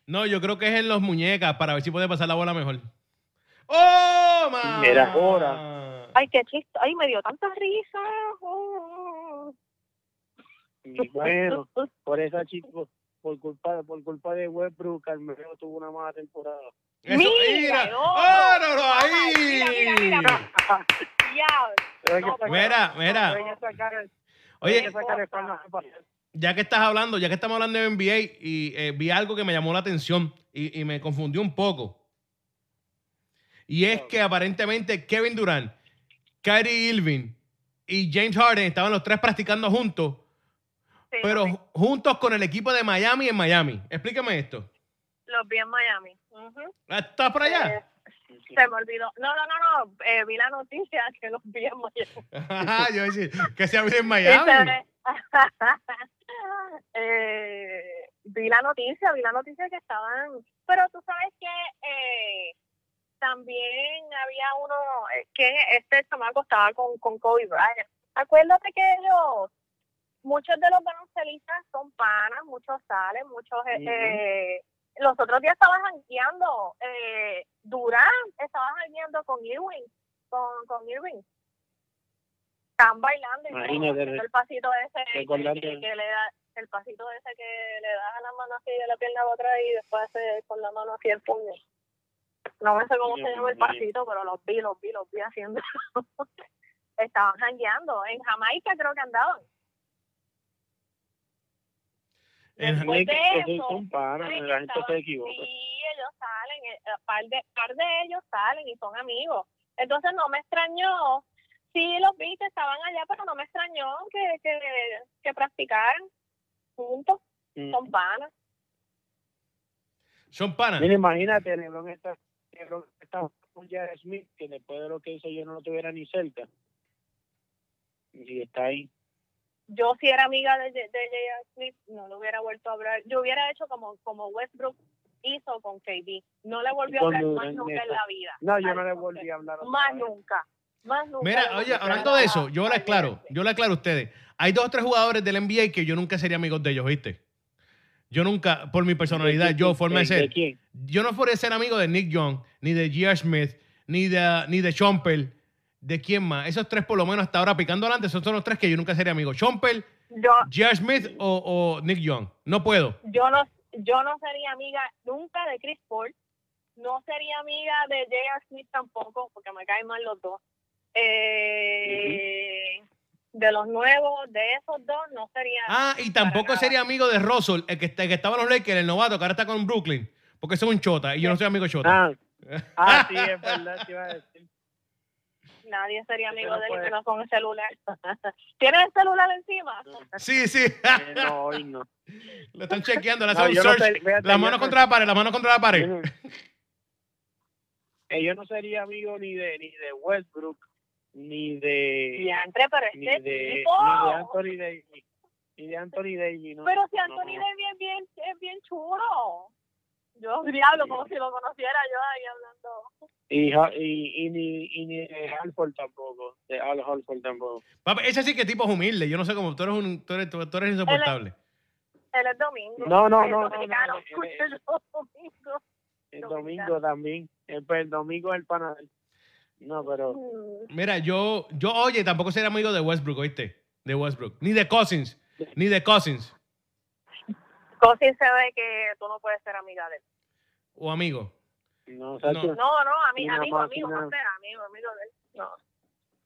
No, yo creo que es en los muñecas para ver si puede pasar la bola mejor. ¡Oh, man! Ahora. Ay, qué chiste. Ay, me dio tanta risa. Oh. Y bueno, por esa chico, por culpa, por culpa de Westbrook, Carmelo tuvo una mala temporada. Eso, Mira, mira. no. ¡Oh, no, ¡Ahí! mira, mira, mira. Ya. No, Mira, mira. Oye, el pasar. ya que estás hablando, ya que estamos hablando de NBA, y eh, vi algo que me llamó la atención y, y me confundió un poco. Y es que aparentemente Kevin Durant, Kyrie Irving y James Harden estaban los tres practicando juntos, pero juntos con el equipo de Miami en Miami. Explícame esto. Los vi en Miami. Ujú. ¿Estás por allá? Eh, se me olvidó. No, no, no, no. Eh, vi la noticia que los vi en Miami. Ajá, yo decir, que se abre en Miami. Eh, vi la noticia, vi la noticia que estaban, pero tú sabes que eh, también había uno eh, que este chamaco estaba con, con Kobe Bryant. Acuérdate que ellos, muchos de los baloncelistas son panas, muchos salen, muchos... eh, eh, los otros días estaban jangueando, eh, Durán estaba jangueando con Irwin, con, con Irving. Están bailando y el pasito ese que, le da, el pasito ese que le das a la mano así de la pierna para atrás y después hace con la mano así el puño. No me sé cómo se llama el pasito, pero los vi, los vi, los vi haciendo. Estaban jangueando. En Jamaica creo que andaban. En- Después de eso, sí, la gente se equivoca. Sí, ellos salen, eh, par de, par de ellos salen y son amigos. Entonces no me extrañó, sí los vi que estaban allá, pero no me extrañó que, que, que practicaran juntos, Mm. son panas. Son panas. Mira, imagínate, LeBron está, LeBron está con Jared Smith, que después de lo que hizo yo no lo tuviera ni cerca. Y está ahí. Yo si era amiga de, de. Smith, no le hubiera vuelto a hablar. Yo hubiera hecho como, como Westbrook hizo con KD. No le volvió a hablar más nunca en la vida. No, yo no le volví a hablar. Más vez. nunca. Más nunca. Mira, oye, hablando de eso, yo le a aclaro, yo le aclaro a ustedes. Hay dos o tres jugadores del NBA que yo nunca sería amigo de ellos, ¿viste? Yo nunca, por mi personalidad, ¿De- yo, forma de ser, ¿De quién? yo no podría ser amigo de Nick Young, ni de J.R. Smith, ni de, ni de Chompel, de quién más. Esos tres, por lo menos hasta ahora, picando adelante, esos son los tres que yo nunca sería amigo. Chompel, J.R. Smith o, o Nick Young. No puedo. yo no yo no sería amiga nunca de Chris Paul, no sería amiga de J.R. Smith tampoco, porque me caen mal los dos. Eh, De los nuevos, de esos dos, no sería. Ah, y tampoco sería nada. amigo de Russell, el que, el que estaba en los Lakers, el novato, que ahora está con Brooklyn. Porque ese es un chota y yo no soy amigo de chota. Ah, ah, sí, es verdad, te iba a decir. Nadie sería amigo no de él menos con el celular. ¿Tienes el celular encima? Sí, sí. Eh, no, hoy no. Lo están chequeando, le No, hacen un no la mano no- contra la pared, la mano contra la pared. Yo no- Eh, yo no sería amigo ni de ni de Westbrook ni de Diantre, pero ni este de, tipo. ni de Anthony Davis ni de Anthony Davis no, Pero si no, Anthony no. Davis es bien, es bien chulo. Yo diablo, como si lo conociera yo ahí hablando. y, y, y ni y ni de Halford tampoco de Al Halford tampoco Papi, ese sí que tipo es humilde. Yo no sé cómo. Tú eres, un, tú eres, tú, eres insoportable. Él es domingo. No, no, Él es no, dominicano. domingo. el domingo también el, el domingo es el panadero no pero Mm, Mira, yo, yo, oye, tampoco sería amigo de Westbrook, ¿oíste? De Westbrook. Ni de Cousins. Ni de Cousins. Cosin se ve que tú no puedes ser amiga de él. O amigo. no, No, no, ami- Una amigo, amigo, no amigo, amigo de él. No.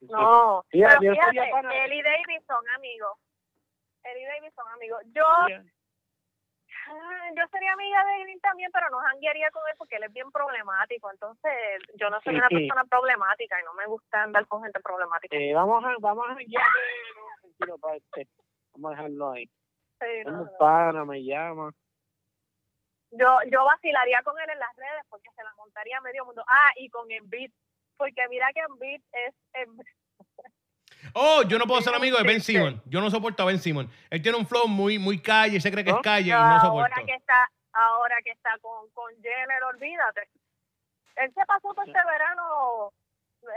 No, Fíjate, pero yo sería fíjate, pana- él y Davis son amigos. Él y Davis son amigos. Yo, ah, yo sería amiga de él también, pero no janguearía con él porque él es bien problemático. Entonces, yo no soy una Sí. persona problemática y no me gusta andar con gente problemática. eh, vamos a vamos a no, pa, este, vamos a dejarlo ahí Sí, no, un no. pana me llama Yo, yo vacilaría con él en las redes porque se la montaría a medio mundo. Ah, y con Embiid, porque mira que Embiid es... Oh, yo no puedo ser amigo de Ben. Simon. Yo no soporto a Ben Simon. Él tiene un flow muy, muy calle, se cree que es calle y no soporto. ahora que está ahora que está con, con Jenner, olvídate. Él se pasó todo este verano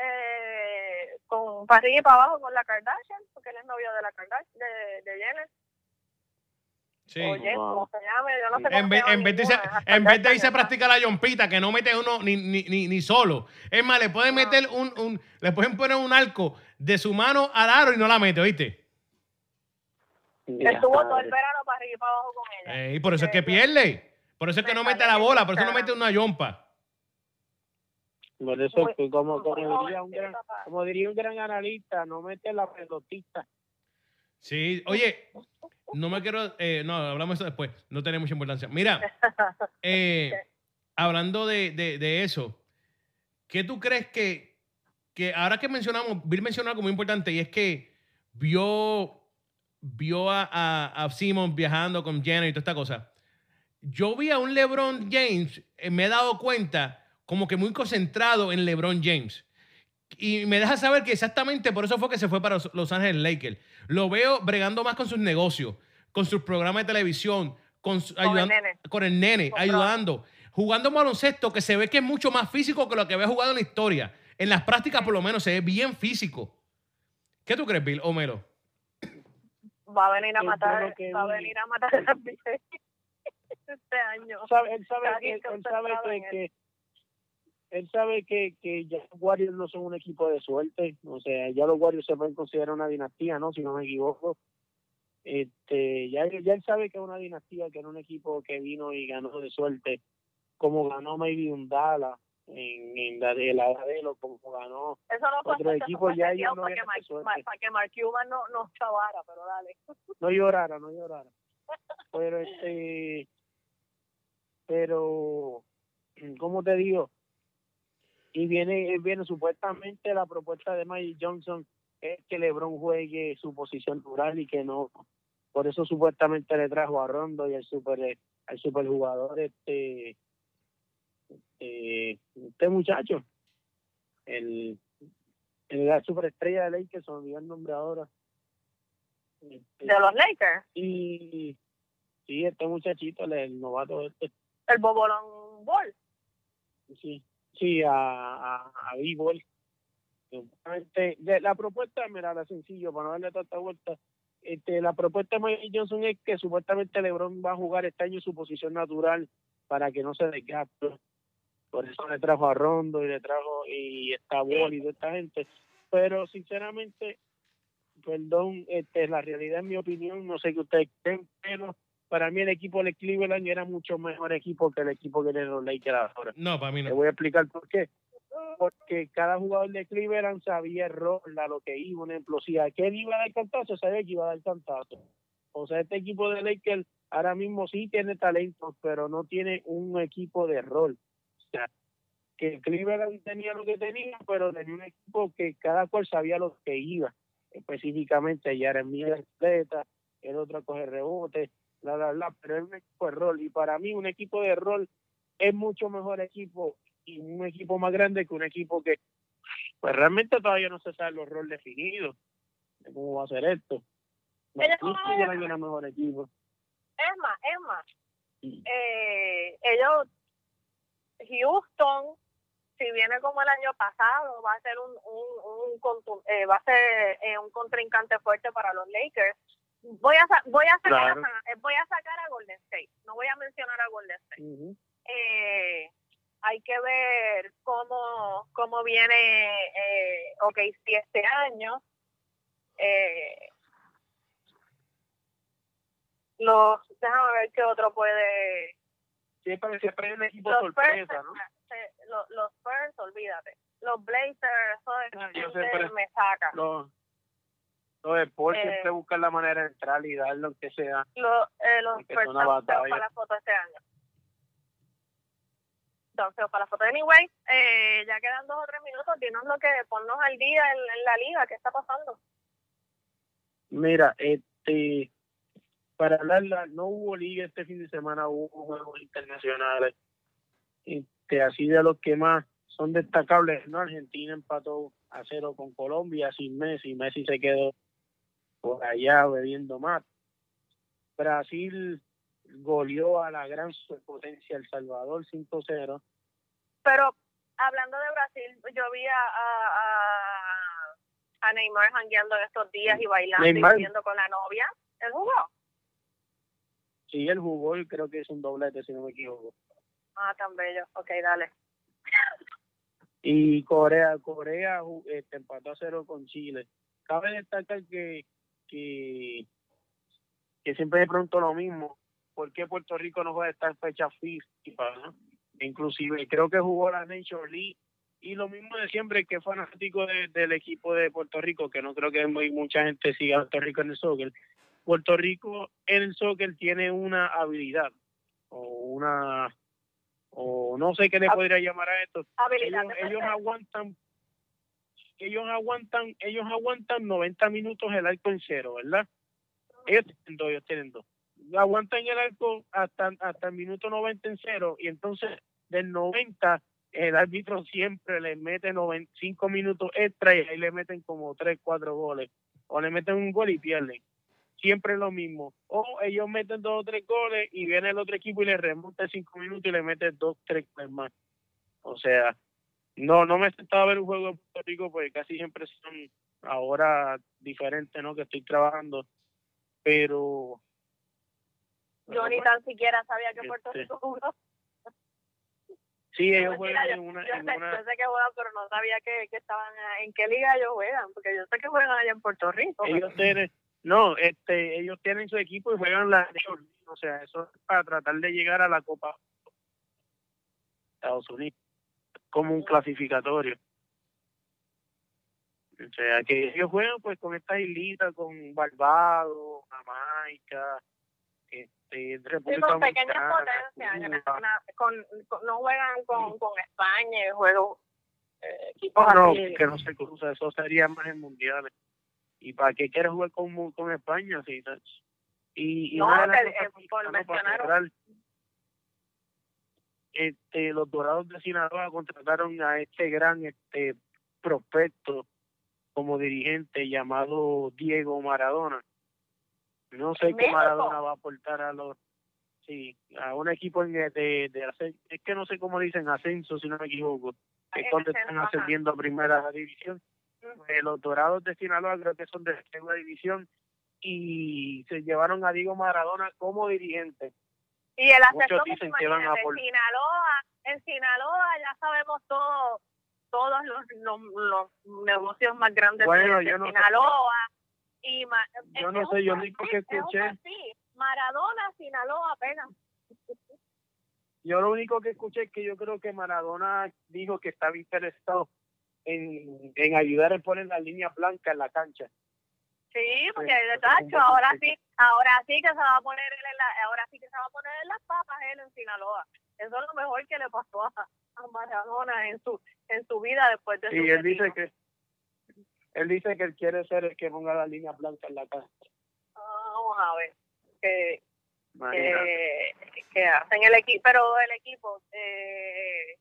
eh, con para arriba y para abajo con la Kardashian, porque él es novio de la Kardashian, de, de Jenner. Sí. O Jen, Wow. como se llame, yo no sé En vez, en vez de en vez de irse a Kardashian, practicar la yompita, que no mete uno ni, ni, ni, ni solo. Es más, le pueden meter un, un, le pueden poner un arco de su mano al aro y no la mete, ¿oíste? Estuvo todo el verano para arriba y para abajo con ella. Eh, y por eso es que Eh, pierde. Por eso es que no mete la bola, por eso no mete una yompa. Por eso, como, como, diría un gran, como diría un gran analista, no mete la pelotita. Sí, oye, no me quiero, eh, no, hablamos eso después, no tiene mucha importancia. Mira, eh, hablando de, de- de eso, ¿qué tú crees que, que ahora que mencionamos, Bill mencionó algo muy importante y es que vio, vio a, a, a Simon viajando con Jenner y toda esta cosa. Yo vi a un LeBron James, eh, me he dado cuenta, como que muy concentrado en LeBron James. Y me deja saber que exactamente por eso fue que se fue para los- Los Ángeles Lakers. Lo veo bregando más con sus negocios, con sus programas de televisión, con, su- Con el nene. con el nene, Con ayudando. jugando baloncesto que se ve que es mucho más físico que lo que había jugado en la historia. En las prácticas, por lo menos, se ve bien físico. ¿Qué tú crees, Bill Homero? Va a venir a matar, va a venir a matar a este año. sabe- él sabe bien él sabe que, él. que- él sabe que, que ya los Warriors no son un equipo de suerte, o sea, ya los Warriors se pueden considerar una dinastía, ¿no? Si no me equivoco. Este, ya, ya él sabe que es una dinastía, que era un equipo que vino y ganó de suerte, como ganó maybe un Dallas en, en la de la de lo como ganó. Eso no otro equipo ya ellos no para, que Mark, suerte. Ma- para que Mark Cuban no nos chavara, pero dale. no llorara, no llorara. Pero este, pero, ¿cómo te digo? Y viene, viene supuestamente la propuesta de Mike Johnson es que LeBron juegue su posición natural y que no, por eso supuestamente le trajo a Rondo y al super, al superjugador este, este, este muchacho, el, el la superestrella de Lakers, se olvidó el nombre ahora. Este, De los Lakers, y sí, este muchachito, el, el novato este, el Bobolón Ball. sí, sí, a, a, a de- La propuesta, mira, la sencillo, para no darle tanta vuelta, este, la propuesta de Mike Johnson es que supuestamente LeBron va a jugar este año su posición natural para que no se desgaste. Por eso le trajo a Rondo y le trajo y está Ball y toda esta gente. Pero sinceramente, perdón, este, la realidad en mi opinión, no sé qué ustedes creen, pero para mí el equipo de Cleveland era mucho mejor equipo que el equipo que tienen los Lakers ahora. No, para mí Te no. voy a explicar por qué. Porque cada jugador de Cleveland sabía el rol, a lo que iba. Un ejemplo, si aquel iba a dar cantazo, sabía que iba a dar cantazo. O sea, este equipo de Lakers ahora mismo sí tiene talento, pero no tiene un equipo de rol. O sea, que Cleveland tenía lo que tenía, pero tenía un equipo que cada cual sabía lo que iba. Específicamente, Jeremy era atleta, el otro a coger rebote, bla, bla, bla, pero es un equipo de rol. Y para mí, un equipo de rol es mucho mejor equipo y un equipo más grande que un equipo que pues realmente todavía no se sabe los roles definidos de cómo va a ser esto. No, Ellos no ver- era mejor equipo. Es más, es más, Sí. eh, ellos, Houston, si viene como el año pasado, va a ser un, un, un eh, va a ser eh, un contrincante fuerte para los Lakers. Voy a voy a sacar Claro. a, eh, voy a sacar a Golden State. No voy a mencionar a Golden State. Eh, hay que ver cómo, cómo viene eh, OK si este año. Eh, los, déjame ver qué otro puede. Siempre, siempre hay un equipo Los sorpresa, Spurs, ¿no? eh, los, los Spurs, olvídate. Los Blazers, eso Ah, siempre- me saca. Los, los Spurs Eh, siempre buscan la manera de entrar y dar lo que sea. Los, eh, los Aunque batalla. para la foto este año. Están feos para la foto. Anyway, eh, ya quedan dos o tres minutos. Dinos lo que ponnos al día en, en la liga. ¿Qué está pasando? Mira, este, para hablarla, no hubo liga este fin de semana, hubo juegos internacionales. Este, así de los que más son destacables, ¿no? Argentina empató a cero con Colombia sin Messi, Messi se quedó por allá bebiendo más. Brasil goleó a la gran superpotencia El Salvador 5-0. Pero hablando de Brasil, yo vi a, a, a, Neymar jangueando en estos días y bailando Neymar. y viendo con la novia. ¿Él jugó? Sí, él jugó y creo que es un doblete, si no me equivoco. Ah, tan bello. Ok, dale. y Corea Corea este, empató a cero con Chile cabe destacar que que, que siempre me pregunto lo mismo ¿por qué Puerto Rico no juega esta fecha FIFA? ¿no? inclusive creo que jugó la Nation League y lo mismo de siempre que fanático de- del equipo de Puerto Rico que no creo que muy, mucha gente siga a Puerto Rico en el soccer Puerto Rico en el soccer tiene una habilidad o una o no sé qué le Hab- podría llamar a esto ellos, aguantan ellos aguantan ellos aguantan 90 minutos el arco en cero verdad ellos tienen dos ellos tienen dos aguantan el arco hasta hasta el minuto 90 en cero y entonces del 90 el árbitro siempre le mete 95 minutos extra y ahí le meten como 3, 4 goles o le meten un gol y pierden siempre lo mismo. O ellos meten dos o tres goles y viene el otro equipo y le remonta cinco minutos y le mete dos, tres goles más. O sea, no, no me he sentado a ver un juego de Puerto Rico porque casi siempre son ahora diferentes, ¿no? Que estoy trabajando, pero... Yo ni tan siquiera sabía que Puerto Este, Rico jugó. Sí, ellos juegan en una... yo en sé, una yo sé que juegan, pero no sabía que, que estaban a- en qué liga ellos juegan, porque yo sé que juegan allá en Puerto Rico. ellos tienen... No, este, ellos tienen su equipo y juegan la... O sea, eso es para tratar de llegar a la Copa Estados Unidos como un clasificatorio. O sea, que ellos juegan pues con estas islitas, con Barbados, Jamaica, este, Sí, República con pequeñas potencias, con, con- no juegan con, con España, juegan eh, equipos No, así. que no se cruza, eso sería más en mundiales. ¿Y para qué quieres jugar con, con España? Sí, ¿sabes? y, y No, una de las que, cosas eh, que por mencionar- este, los Dorados de Sinaloa contrataron a este gran este prospecto como dirigente llamado Diego Maradona. No sé qué. Maradona va a aportar a los sí, a un equipo de, de, ascen- es que no sé cómo dicen ascenso si no me equivoco, que cuando están ascendiendo a primera división. Eh, los Dorados de Sinaloa creo que son de segunda división y se llevaron a Diego Maradona como dirigente. Y el dicen que van a imagínate, por- en Sinaloa, en Sinaloa ya sabemos todo, todos los, los, los negocios más grandes Bueno, de, yo no sé. Sinaloa. Y ma- Yo no sé, yo lo único que perfil, es un escuché-. Maradona, Sinaloa apenas. Yo lo único que escuché es que yo creo que Maradona dijo que estaba interesado en, en ayudar a poner la línea blanca en la cancha. Sí, porque Sí, de eso es un tacho, buen ahora sí, ahora sí que se va a poner él en la, ahora sí que se va a poner en las papas él en Sinaloa. Eso es lo mejor que le pasó a, a Maradona en su en su vida después de su Y él dice que él dice que él quiere ser el que ponga la línea blanca en la cancha. Ah, vamos a ver que, que, que hacen el equipo, pero el equipo eh,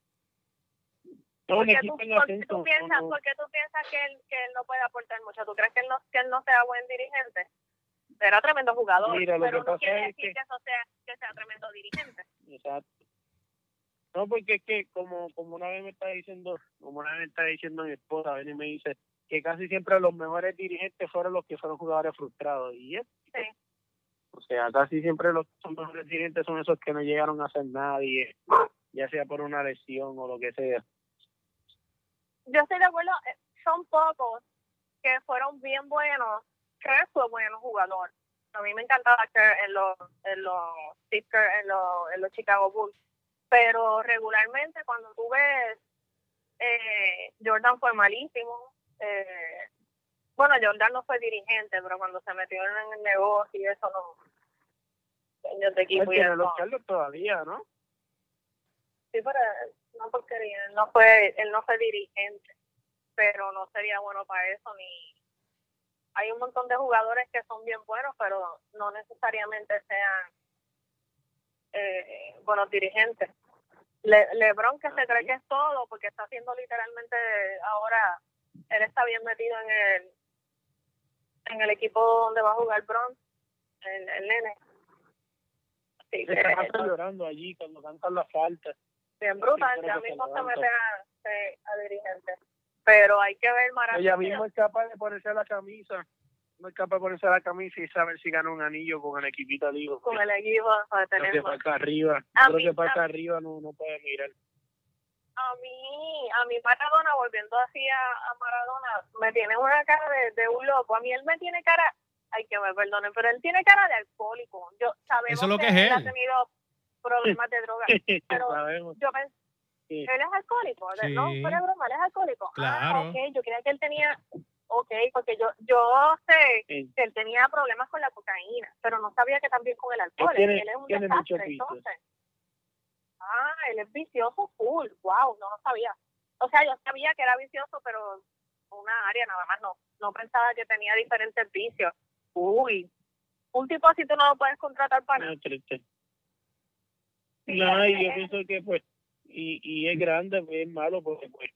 porque tú, porque tú piensas, no. porque tú piensas que él, que él no puede aportar mucho. ¿Tú crees que él no, que él no sea buen dirigente? Era tremendo jugador, Mira, lo pero que no quiere es decir que... que- eso sea que sea tremendo dirigente. Exacto. No, porque es que como, como una vez me está diciendo, como una vez me está diciendo mi esposa, viene y me dice que casi siempre los mejores dirigentes fueron los que fueron jugadores frustrados. Y es, Sí. o sea, casi siempre los mejores dirigentes son esos que no llegaron a hacer nadie, ya sea por una lesión o lo que sea. Yo estoy de acuerdo, eh, son pocos que fueron bien buenos. Kerr fue buen jugador. A mí me encantaba Kerr en los, en los, Steve Kerr en los, en los Chicago Bulls. Pero regularmente cuando tú ves, eh, Jordan fue malísimo. Eh, bueno, Jordan no fue dirigente, pero cuando se metió en el negocio y eso no. Equipo y eso. los Carlos todavía, ¿no? Sí, pero no porquería. Él no fue, él no fue dirigente, pero no sería bueno para eso ni. Hay un montón de jugadores que son bien buenos, pero no necesariamente sean eh, buenos dirigentes. Le, LeBron que se cree que es todo, porque está haciendo literalmente ahora, él está bien metido en el en el equipo donde va a jugar Bron, el, el nene. Así que, están llorando allí cuando cantan la falta. Bien brutal, ya mismo se meten a, se- a dirigentes. Pero hay que ver Maradona Ella misma es capaz de ponerse la camisa, no es capaz de ponerse la camisa y saber si gana un anillo con el equipito digo. con el equipo Creo tener que para más. acá arriba, A creo mí- que para a- acá arriba no, no puede mirar. A mí, a mí Maradona, volviendo así a, a Maradona, me tiene una cara de, de un loco. A mí él me tiene cara, ay que me perdonen, pero él tiene cara de alcohólico. Yo sabemos Eso es lo que que, es él ha tenido problemas de droga. Pero-. Yo pensé, él es alcohólico, Sí. no, fuera broma, él es alcohólico. Claro. Ah, ok, yo creía que él tenía, ok, porque yo, yo sé Sí. que él tenía problemas con la cocaína, pero no sabía que también con el alcohol. tiene- él es un desastre, entonces. Ah, él es vicioso full, wow, no lo sabía. O sea, yo sabía que era vicioso, pero una área nada más, no, no pensaba que tenía diferentes vicios. Uy, un tipo así tú no lo puedes contratar para nada. No, triste. No, y yo pienso que pues, y, y es grande, pues, es malo porque pues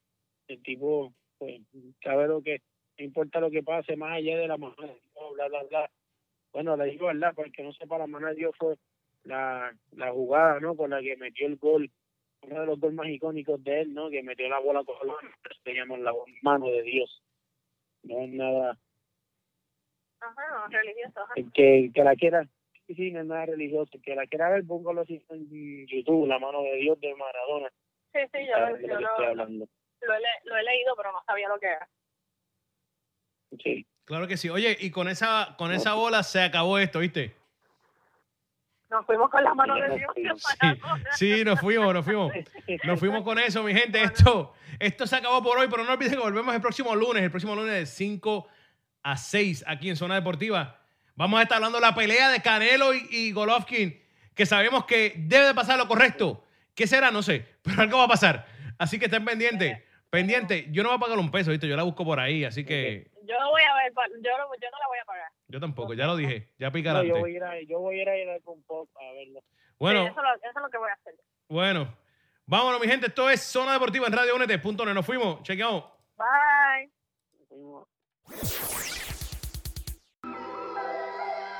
el tipo, pues, sabe lo que, no importa lo que pase más allá de la mujer, bla, bla, bla. bueno, le digo verdad, porque no sepa la mano de Dios fue la, la jugada, ¿no? Con la que metió el gol, uno de los goles más icónicos de él, ¿no? Que metió la bola con la se llama la mano de Dios. No es nada, Ajá, religioso. Ajá. que, que la quiera, sí, sí, no es nada religioso, el que la quiera ver, póngalo así en YouTube, la mano de Dios de Maradona, Sí, sí, yo, lo, yo lo lo, he, le- lo he leído, pero no sabía lo que era. Sí. Claro que sí. Oye, y con esa, con esa bola se acabó esto, ¿viste? Nos fuimos con la mano de Dios. Sí, sí, nos fuimos, nos fuimos. Nos fuimos con eso, mi gente. Esto, esto se acabó por hoy, pero no olviden que volvemos el próximo lunes, el próximo lunes de 5 a 6 aquí en Zona Deportiva. Vamos a estar hablando de la pelea de Canelo y, y Golovkin, que sabemos que debe de pasar lo correcto. ¿Qué será? No sé, pero algo va a pasar. Así que estén pendientes. Pendiente, yo no voy a pagar un peso, ¿viste? Yo la busco por ahí, así que Yo no voy a ver, yo no, yo no la voy a pagar. yo tampoco, ya lo dije, ya No, picarante. yo voy a ir a, yo voy a ir a ir a con pop a verlo. Sí, Bueno, eso, lo- eso es lo que voy a hacer. bueno. Vámonos, mi gente. Esto es Zona Deportiva en Radio Únete. Punto. Nos fuimos. Chequeamos. Bye. Fuimos-